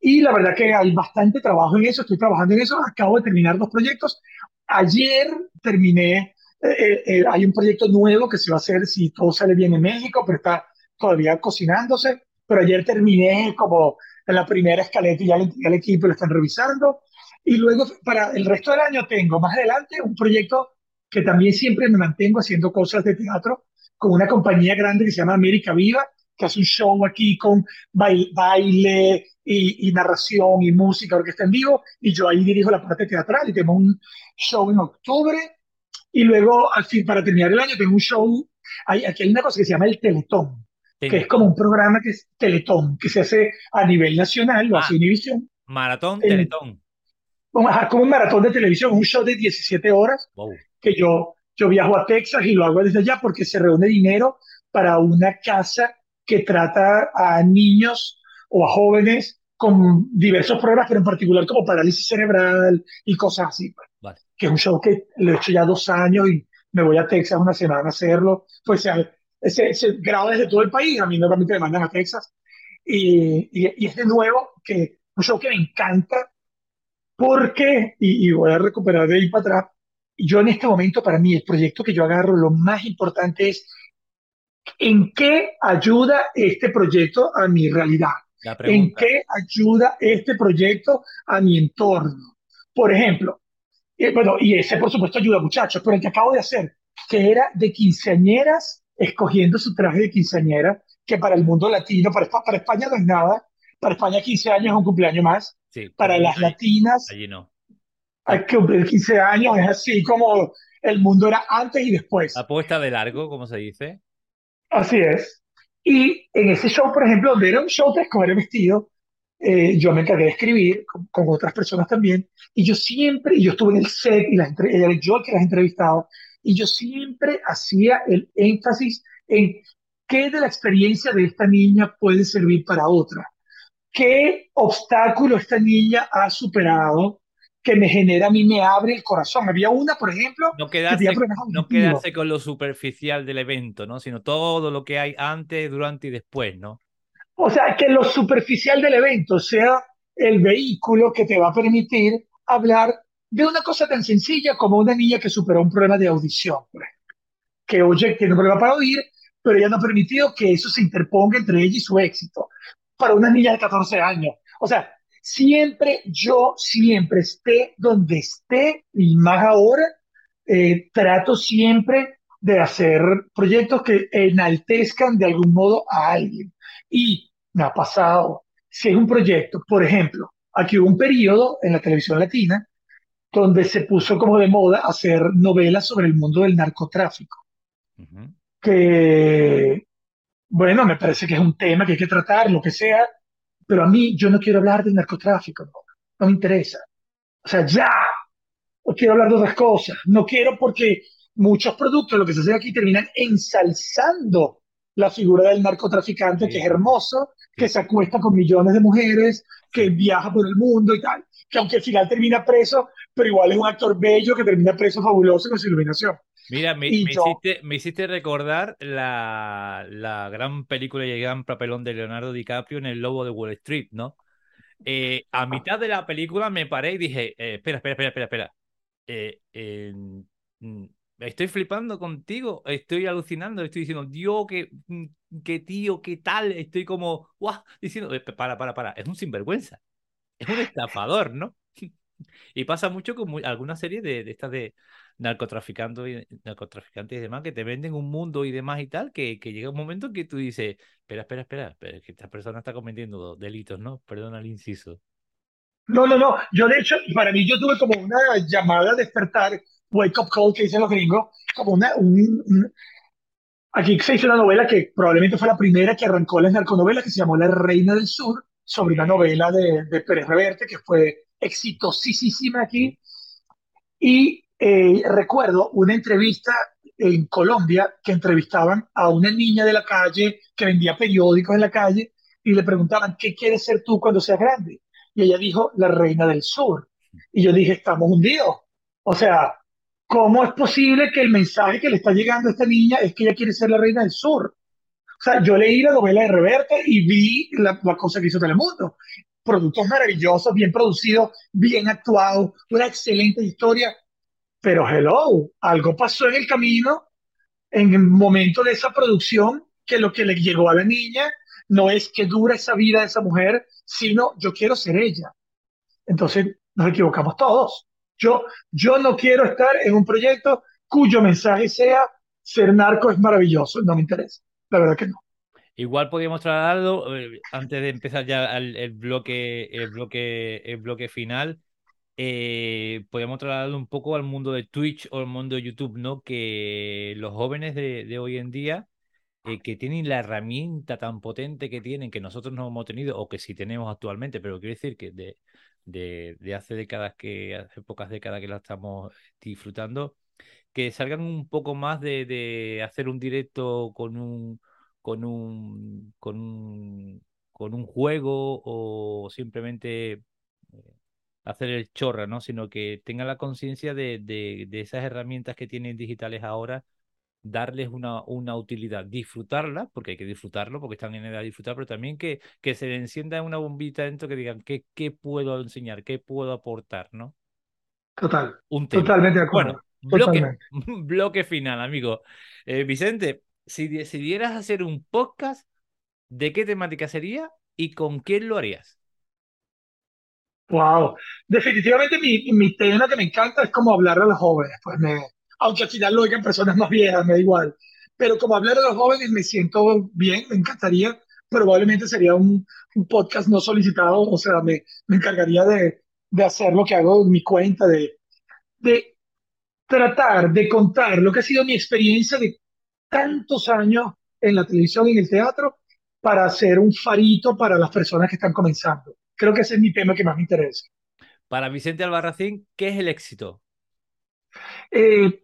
Y la verdad que hay bastante trabajo en eso, estoy trabajando en eso, acabo de terminar dos proyectos. Ayer terminé, eh, eh, eh, hay un proyecto nuevo que se va a hacer si todo sale bien en México, pero está todavía cocinándose. Pero ayer terminé como en la primera escaleta y ya el, equipo lo están revisando. Y luego para el resto del año tengo más adelante un proyecto que también siempre me mantengo haciendo cosas de teatro con una compañía grande que se llama América Viva, que hace un show aquí con baile, y, narración y música, orquesta en vivo, y yo ahí dirijo la parte teatral y tengo un show en octubre, y luego, al fin, para terminar el año, tengo un show, hay, aquí hay una cosa que se llama el Teletón, que es como un programa que es Teletón, que se hace a nivel nacional, lo hace ah, Univision. Maratón, Teletón. Como, como un maratón de televisión, un show de 17 horas, que yo, yo viajo a Texas y lo hago desde allá porque se reúne dinero para una casa que trata a niños o a jóvenes con diversos problemas, pero en particular como parálisis cerebral y cosas así. Pues. Que es un show que lo he hecho ya dos años y me voy a Texas una semana a hacerlo. Pues se, se graba desde todo el país, a mí normalmente me mandan a Texas. Y, y, es de nuevo que un show que me encanta porque, y, y voy a recuperar de ahí para atrás, yo en este momento para mí el proyecto que yo agarro, lo más importante es en qué ayuda este proyecto a mi realidad ¿En qué ayuda este proyecto a mi entorno? Por ejemplo, eh, bueno, y ese por supuesto ayuda muchachos, pero el que acabo de hacer, que era de quinceañeras, escogiendo su traje de quinceañera, que para el mundo latino, para, para España no es nada, para España 15 años es un cumpleaños más, para las latinas, allí no. Hay que cumplir 15 años, es así como el mundo era antes y después. Apuesta de largo, como se dice. Así es. Y en ese show, por ejemplo, donde era un show de escoger el vestido, eh, yo me encargué de escribir con, otras personas también, y yo siempre, y yo estuve en el set, y las era yo que las entrevistaba, y yo siempre hacía el énfasis en qué de la experiencia de esta niña puede servir para otra, qué obstáculo esta niña ha superado, que me genera, a mí me abre el corazón. Había una, por ejemplo, no quedarse, no quedarse con lo superficial del evento, ¿no? Sino todo lo que hay antes, durante y después, ¿no? O sea, que lo superficial del evento sea el vehículo que te va a permitir hablar de una cosa tan sencilla como una niña que superó un problema de audición, que oye, tiene un problema para oír, pero ella no ha permitido que eso se interponga entre ella y su éxito. Para una niña de 14 años. O sea, siempre, yo siempre esté donde esté, y más ahora, eh, trato siempre de hacer proyectos que enaltezcan de algún modo a alguien. Y me ha pasado, si es un proyecto, por ejemplo, aquí hubo un periodo en la televisión latina donde se puso como de moda hacer novelas sobre el mundo del narcotráfico. Que, bueno, me parece que es un tema que hay que tratar, lo que sea, pero a mí yo no quiero hablar del narcotráfico, no, me interesa. O sea, ya, no quiero hablar de otras cosas, no quiero porque muchos productos, lo que se hace aquí, terminan ensalzando la figura del narcotraficante, que es hermoso, que se acuesta con millones de mujeres, que viaja por el mundo y tal, que aunque al final termina preso, pero igual es un actor bello que termina preso fabuloso con su iluminación. Mira, me, hiciste, me hiciste, recordar la, la, gran película y el gran papelón de Leonardo DiCaprio en El Lobo de Wall Street, ¿no? Eh, a mitad de la película me paré y dije, eh, espera, espera, espera, espera, espera. Eh, estoy flipando contigo, estoy alucinando, estoy diciendo, Dios, qué, mm, qué tío, qué tal, estoy como, guau, diciendo, para, para, para, es un sinvergüenza, es un estafador, ¿no? y pasa mucho con alguna serie de, estas de narcotraficando y, narcotraficantes y demás que te venden un mundo y demás y tal, que, que llega un momento que tú dices, espera, espera, espera, pero que esta persona está cometiendo delitos, ¿no? Perdona el inciso. No, no, no. Yo, de hecho, para mí, yo tuve como una llamada a despertar, wake up call, que dicen los gringos, como una. Aquí se hizo una novela que probablemente fue la primera que arrancó las narconovelas, que se llamó La Reina del Sur, sobre una novela de, de Pérez Reverte, que fue exitosísima aquí. Y eh, recuerdo una entrevista en Colombia que entrevistaban a una niña de la calle que vendía periódicos en la calle y le preguntaban, ¿qué quieres ser tú cuando seas grande? y ella dijo la reina del sur. Y yo dije, estamos hundidos. O sea, ¿cómo es posible que el mensaje que le está llegando a esta niña es que ella quiere ser la reina del sur? O sea, yo leí la novela de Reverte y vi la, la cosa que hizo Telemundo. Productos maravillosos, bien producidos, bien actuados, una excelente historia. Pero hello, algo pasó en el camino, en el momento de esa producción, que lo que le llegó a la niña no es que dura esa vida de esa mujer, sino yo quiero ser ella. Entonces nos equivocamos todos. Yo, yo no quiero estar en un proyecto cuyo mensaje sea ser narco es maravilloso, no me interesa. La verdad que no. Igual podríamos trasladarlo, eh, antes de empezar ya el, el, bloque, el, bloque, el bloque final, eh, podríamos trasladarlo un poco al mundo de Twitch o al mundo de YouTube, ¿no? Que los jóvenes de, de hoy en día, eh, que tienen la herramienta tan potente que tienen, que nosotros no hemos tenido, o que sí tenemos actualmente, pero quiero decir que de, de, de hace décadas que, hace pocas décadas que la estamos disfrutando, que salgan un poco más de, hacer un directo con un con un, con un, con un juego o simplemente eh, hacer el chorra, ¿no? Sino que tenga la conciencia de, de, de, esas herramientas que tienen digitales ahora, darles una, una utilidad, disfrutarla, porque hay que disfrutarlo, porque están en edad de disfrutar, pero también que, que se le encienda una bombita dentro que digan, ¿qué, qué puedo enseñar? ¿Qué puedo aportar? ¿no? Total. Un tema. Totalmente de acuerdo. Bueno, bloque, bloque final, amigo. Eh, Vicente, si decidieras hacer un podcast, ¿de qué temática sería y con quién lo harías? Wow, definitivamente mi, mi tema que me encanta es como hablar a los jóvenes, pues me, aunque al final lo oigan personas más viejas, me da igual, pero como hablar a los jóvenes me siento bien, me encantaría, probablemente sería un, un podcast no solicitado, o sea, me, me encargaría de, de, hacer lo que hago en mi cuenta, de, de tratar de contar lo que ha sido mi experiencia de tantos años en la televisión y en el teatro para ser un farito para las personas que están comenzando. Creo que ese es mi tema que más me interesa. Para Vicente Albarracín, ¿qué es el éxito? Eh,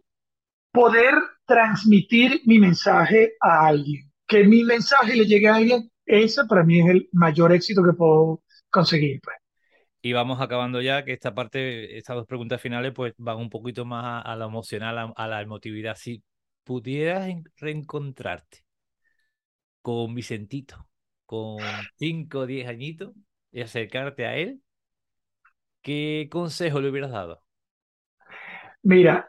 poder transmitir mi mensaje a alguien. Que mi mensaje le llegue a alguien, ese para mí es el mayor éxito que puedo conseguir. Pues. Y vamos acabando ya, que esta parte, estas dos preguntas finales, pues van un poquito más a, a lo emocional, a, a la emotividad. Si pudieras reencontrarte con Vicentito, con 5 o 10 añitos, y acercarte a él, ¿qué consejo le hubieras dado? Mira,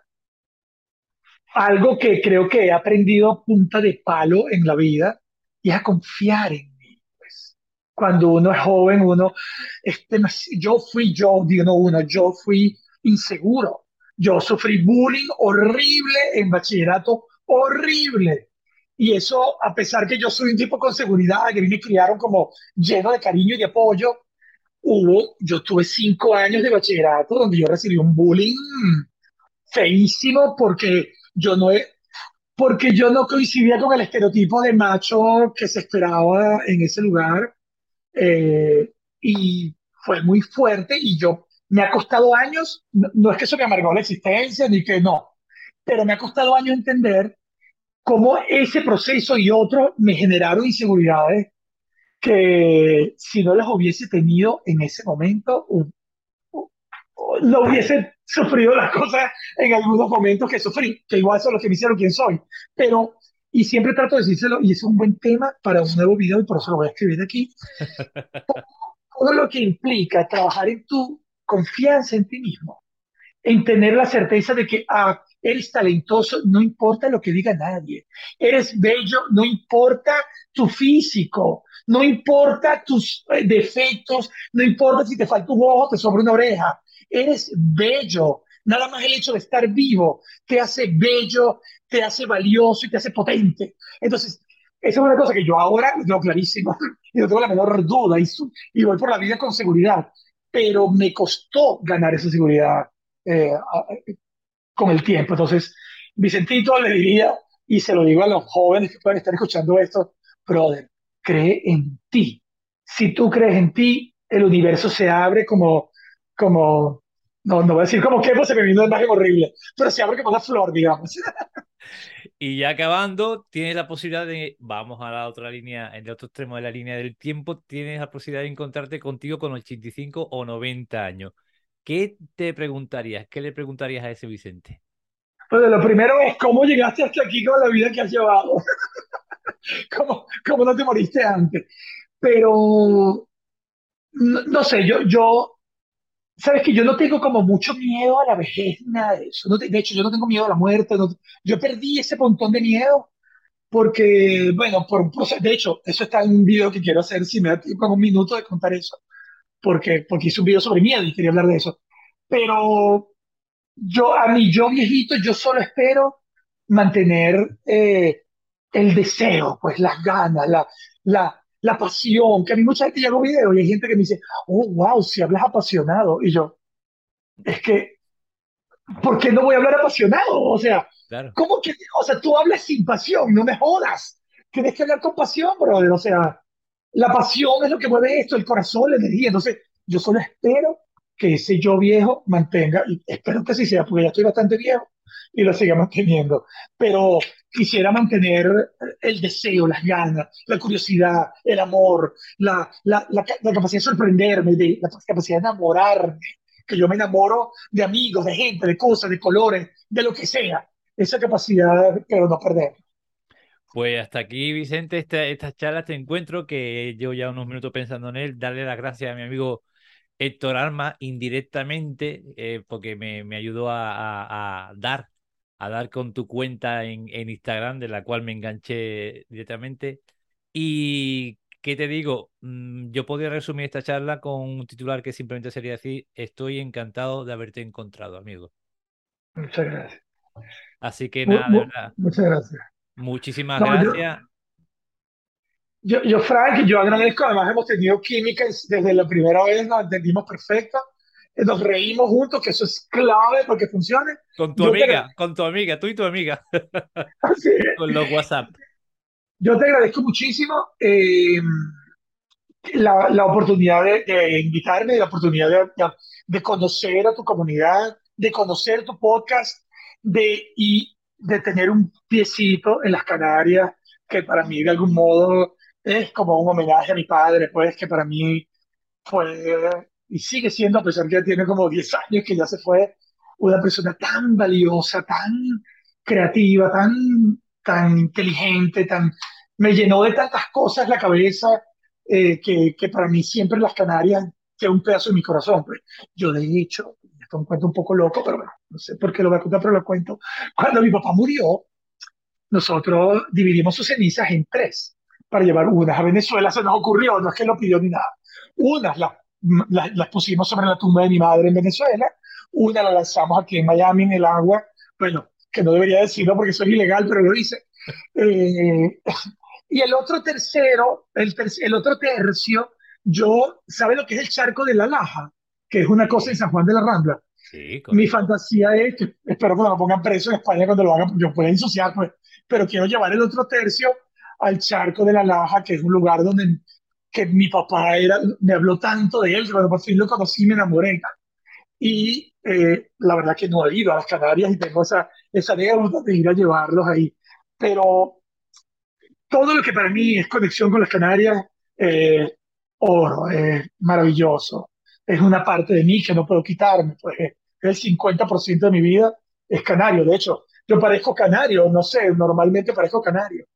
algo que creo que he aprendido punta de palo en la vida y es a confiar en mí. Pues. Cuando uno es joven, uno, este, yo fui yo, digo no uno, yo fui inseguro. Yo sufrí bullying horrible en bachillerato, horrible. Y eso, a pesar que yo soy un tipo con seguridad, que a me criaron como lleno de cariño y de apoyo, hubo, yo tuve cinco años de bachillerato donde yo recibí un bullying feísimo porque yo no, porque yo no coincidía con el estereotipo de macho que se esperaba en ese lugar. Eh, y fue muy fuerte y yo me ha costado años, no, no, es que eso me amargó la existencia, ni que no, pero me ha costado años entender cómo ese proceso y otro me generaron inseguridades que si no las hubiese tenido en ese momento, no hubiese sufrido las cosas en algunos momentos que sufrí, que igual son los que me hicieron quien soy. Pero, y siempre trato de decírselo, y es un buen tema para un nuevo video, y por eso lo voy a escribir aquí. Todo lo que implica trabajar en tu confianza en ti mismo, en tener la certeza de que ah, eres talentoso, no importa lo que diga nadie, eres bello, no importa tu físico, no importa tus eh, defectos, no importa si te falta un ojo, te sobra una oreja, eres bello. Nada más el hecho de estar vivo te hace bello, te hace valioso y te hace potente. Entonces, esa es una cosa que yo ahora lo tengo clarísimo y no tengo la menor duda y, y voy por la vida con seguridad, pero me costó ganar esa seguridad eh, con el tiempo. Entonces, Vicentito le diría, y se lo digo a los jóvenes que pueden estar escuchando esto, brother, cree en ti. Si tú crees en ti, el universo se abre como, como no, no voy a decir como que pues se me vino una imagen horrible, pero se abre como una flor, digamos. Y ya acabando, tienes la posibilidad de, vamos a la otra línea, en el otro extremo de la línea del tiempo, tienes la posibilidad de encontrarte contigo con 85 o 90 años. ¿Qué te preguntarías? ¿Qué le preguntarías a ese Vicente? Pues lo primero es cómo llegaste hasta aquí con la vida que has llevado. ¿Cómo, cómo no te moriste antes? Pero, no, no sé, yo, yo Sabes que yo no tengo como mucho miedo a la vejez, nada de eso. De hecho, yo no tengo miedo a la muerte. yo perdí ese montón de miedo porque, bueno, por un proceso. De hecho, eso está en un video que quiero hacer, si me da tiempo un minuto de contar eso, porque, porque hice un video sobre miedo y quería hablar de eso. Pero yo, a mí, yo viejito, yo solo espero mantener eh, el deseo, pues las ganas, la, la, la pasión. Que a mí mucha gente un video y hay gente que me dice, oh, wow, si hablas apasionado. Y yo, es que, ¿por qué no voy a hablar apasionado? O sea, Claro. ¿cómo que, o sea, tú hablas sin pasión, no me jodas. Tienes que hablar con pasión, brother. O sea, la pasión es lo que mueve esto, el corazón, la energía. Entonces, yo solo espero que ese yo viejo mantenga, y espero que así sea, porque ya estoy bastante viejo y lo siga manteniendo. Pero quisiera mantener el deseo, las ganas, la curiosidad, el amor, la, la, la, la capacidad de sorprenderme, de, la capacidad de enamorarme, que yo me enamoro de amigos, de gente, de cosas, de colores, de lo que sea. Esa capacidad, pero no perder. Pues hasta aquí, Vicente, esta, esta charla, este encuentro, que llevo ya unos minutos pensando en él. Darle las gracias a mi amigo Héctor Arma indirectamente, eh, porque me, me ayudó a, a- a dar, a dar con tu cuenta en, en Instagram, de la cual me enganché directamente. Y, ¿qué te digo? Mm, Yo podría resumir esta charla con un titular que simplemente sería decir, estoy encantado de haberte encontrado, amigo. Muchas gracias. Así que Mu- nada, de mu- verdad, muchas gracias. muchísimas No, gracias. yo, yo, Frank, yo agradezco. Además, hemos tenido química desde la primera vez, nos entendimos perfecta. Eh, Nos reímos juntos, que eso es clave para que funcione. Con tu Yo te, amiga, con tu amiga, tú y tu amiga, así es. con los WhatsApp. Yo te agradezco muchísimo eh, la, la oportunidad de, de invitarme, la oportunidad de, de- de conocer a tu comunidad, de conocer tu podcast de, y de tener un piecito en las Canarias, que para mí de algún modo es como un homenaje a mi padre, pues que para mí fue y sigue siendo, a pesar que ya tiene como 10 años que ya se fue, una persona tan valiosa, tan creativa, tan, tan inteligente, tan, me llenó de tantas cosas la cabeza eh, que, que para mí siempre las Canarias que un pedazo de mi corazón. Pues. Yo de hecho, esto es un cuento un poco loco, pero bueno, no sé por qué lo voy a contar, pero lo cuento. Cuando mi papá murió, nosotros dividimos sus cenizas en tres para llevar unas a Venezuela. Se nos ocurrió, no es que lo pidió ni nada. Unas las, las, las pusimos sobre la tumba de mi madre en Venezuela, una la lanzamos aquí en Miami en el agua. Bueno, que no debería decirlo porque eso es ilegal, pero lo hice. Eh, y el otro tercero, el, ter el otro tercio, yo, ¿sabe lo que es el charco de la Laja? Que es una cosa en San Juan de la Rambla. Sí, Mi fantasía es que espero que no me pongan preso en España cuando lo hagan, yo puedo ensuciar, pues, pero quiero llevar el otro tercio al charco de la Laja, que es un lugar donde que mi papá era, me habló tanto de él, que cuando por fin lo conocí me enamoré. Y eh, la verdad que no he ido a las Canarias y tengo esa, esa anécdota de ir a llevarlos ahí. Pero todo lo que para mí es conexión con las Canarias, eh, oro, es maravilloso. Es una parte de mí que no puedo quitarme, pues el 50% de mi vida es canario. De hecho, yo parezco canario, no sé, normalmente parezco canario.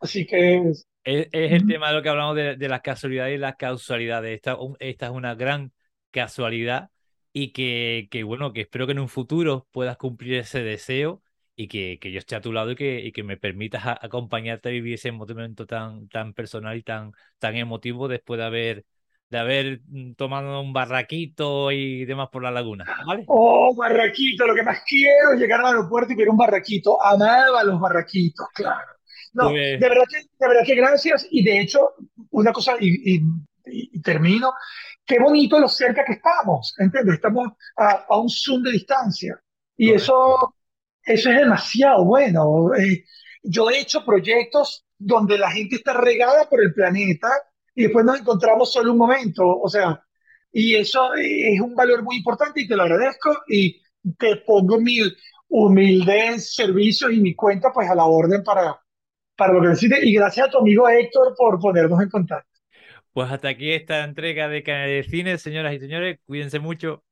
Así que... Es, es el tema de lo que hablamos de, de las casualidades y las causalidades. Esta, esta es una gran casualidad y que, que, bueno, que espero que en un futuro puedas cumplir ese deseo y que, que yo esté a tu lado y que, y que me permitas a- acompañarte a vivir ese momento tan, tan personal y tan, tan emotivo después de haber, de haber mm, tomado un barraquito y demás por la laguna, ¿vale? Oh, barraquito, lo que más quiero es llegar al aeropuerto y ver un barraquito. Amaba los barraquitos, claro. No, Pues, de verdad que, de verdad que gracias. Y de hecho, una cosa, y, y- y termino, qué bonito lo cerca que estamos, ¿entiendes? Estamos a, a un zoom de distancia. Y correcto. eso, eso es demasiado bueno. Eh, yo he hecho proyectos donde la gente está regada por el planeta y después nos encontramos solo un momento. O sea, Y eso es un valor muy importante y te lo agradezco y te pongo mi humilde servicio y mi cuenta pues a la orden para, para lo que necesites. Y gracias a tu amigo Héctor por ponernos en contacto. Pues hasta aquí esta entrega de Canal de Cine, señoras y señores. Cuídense mucho.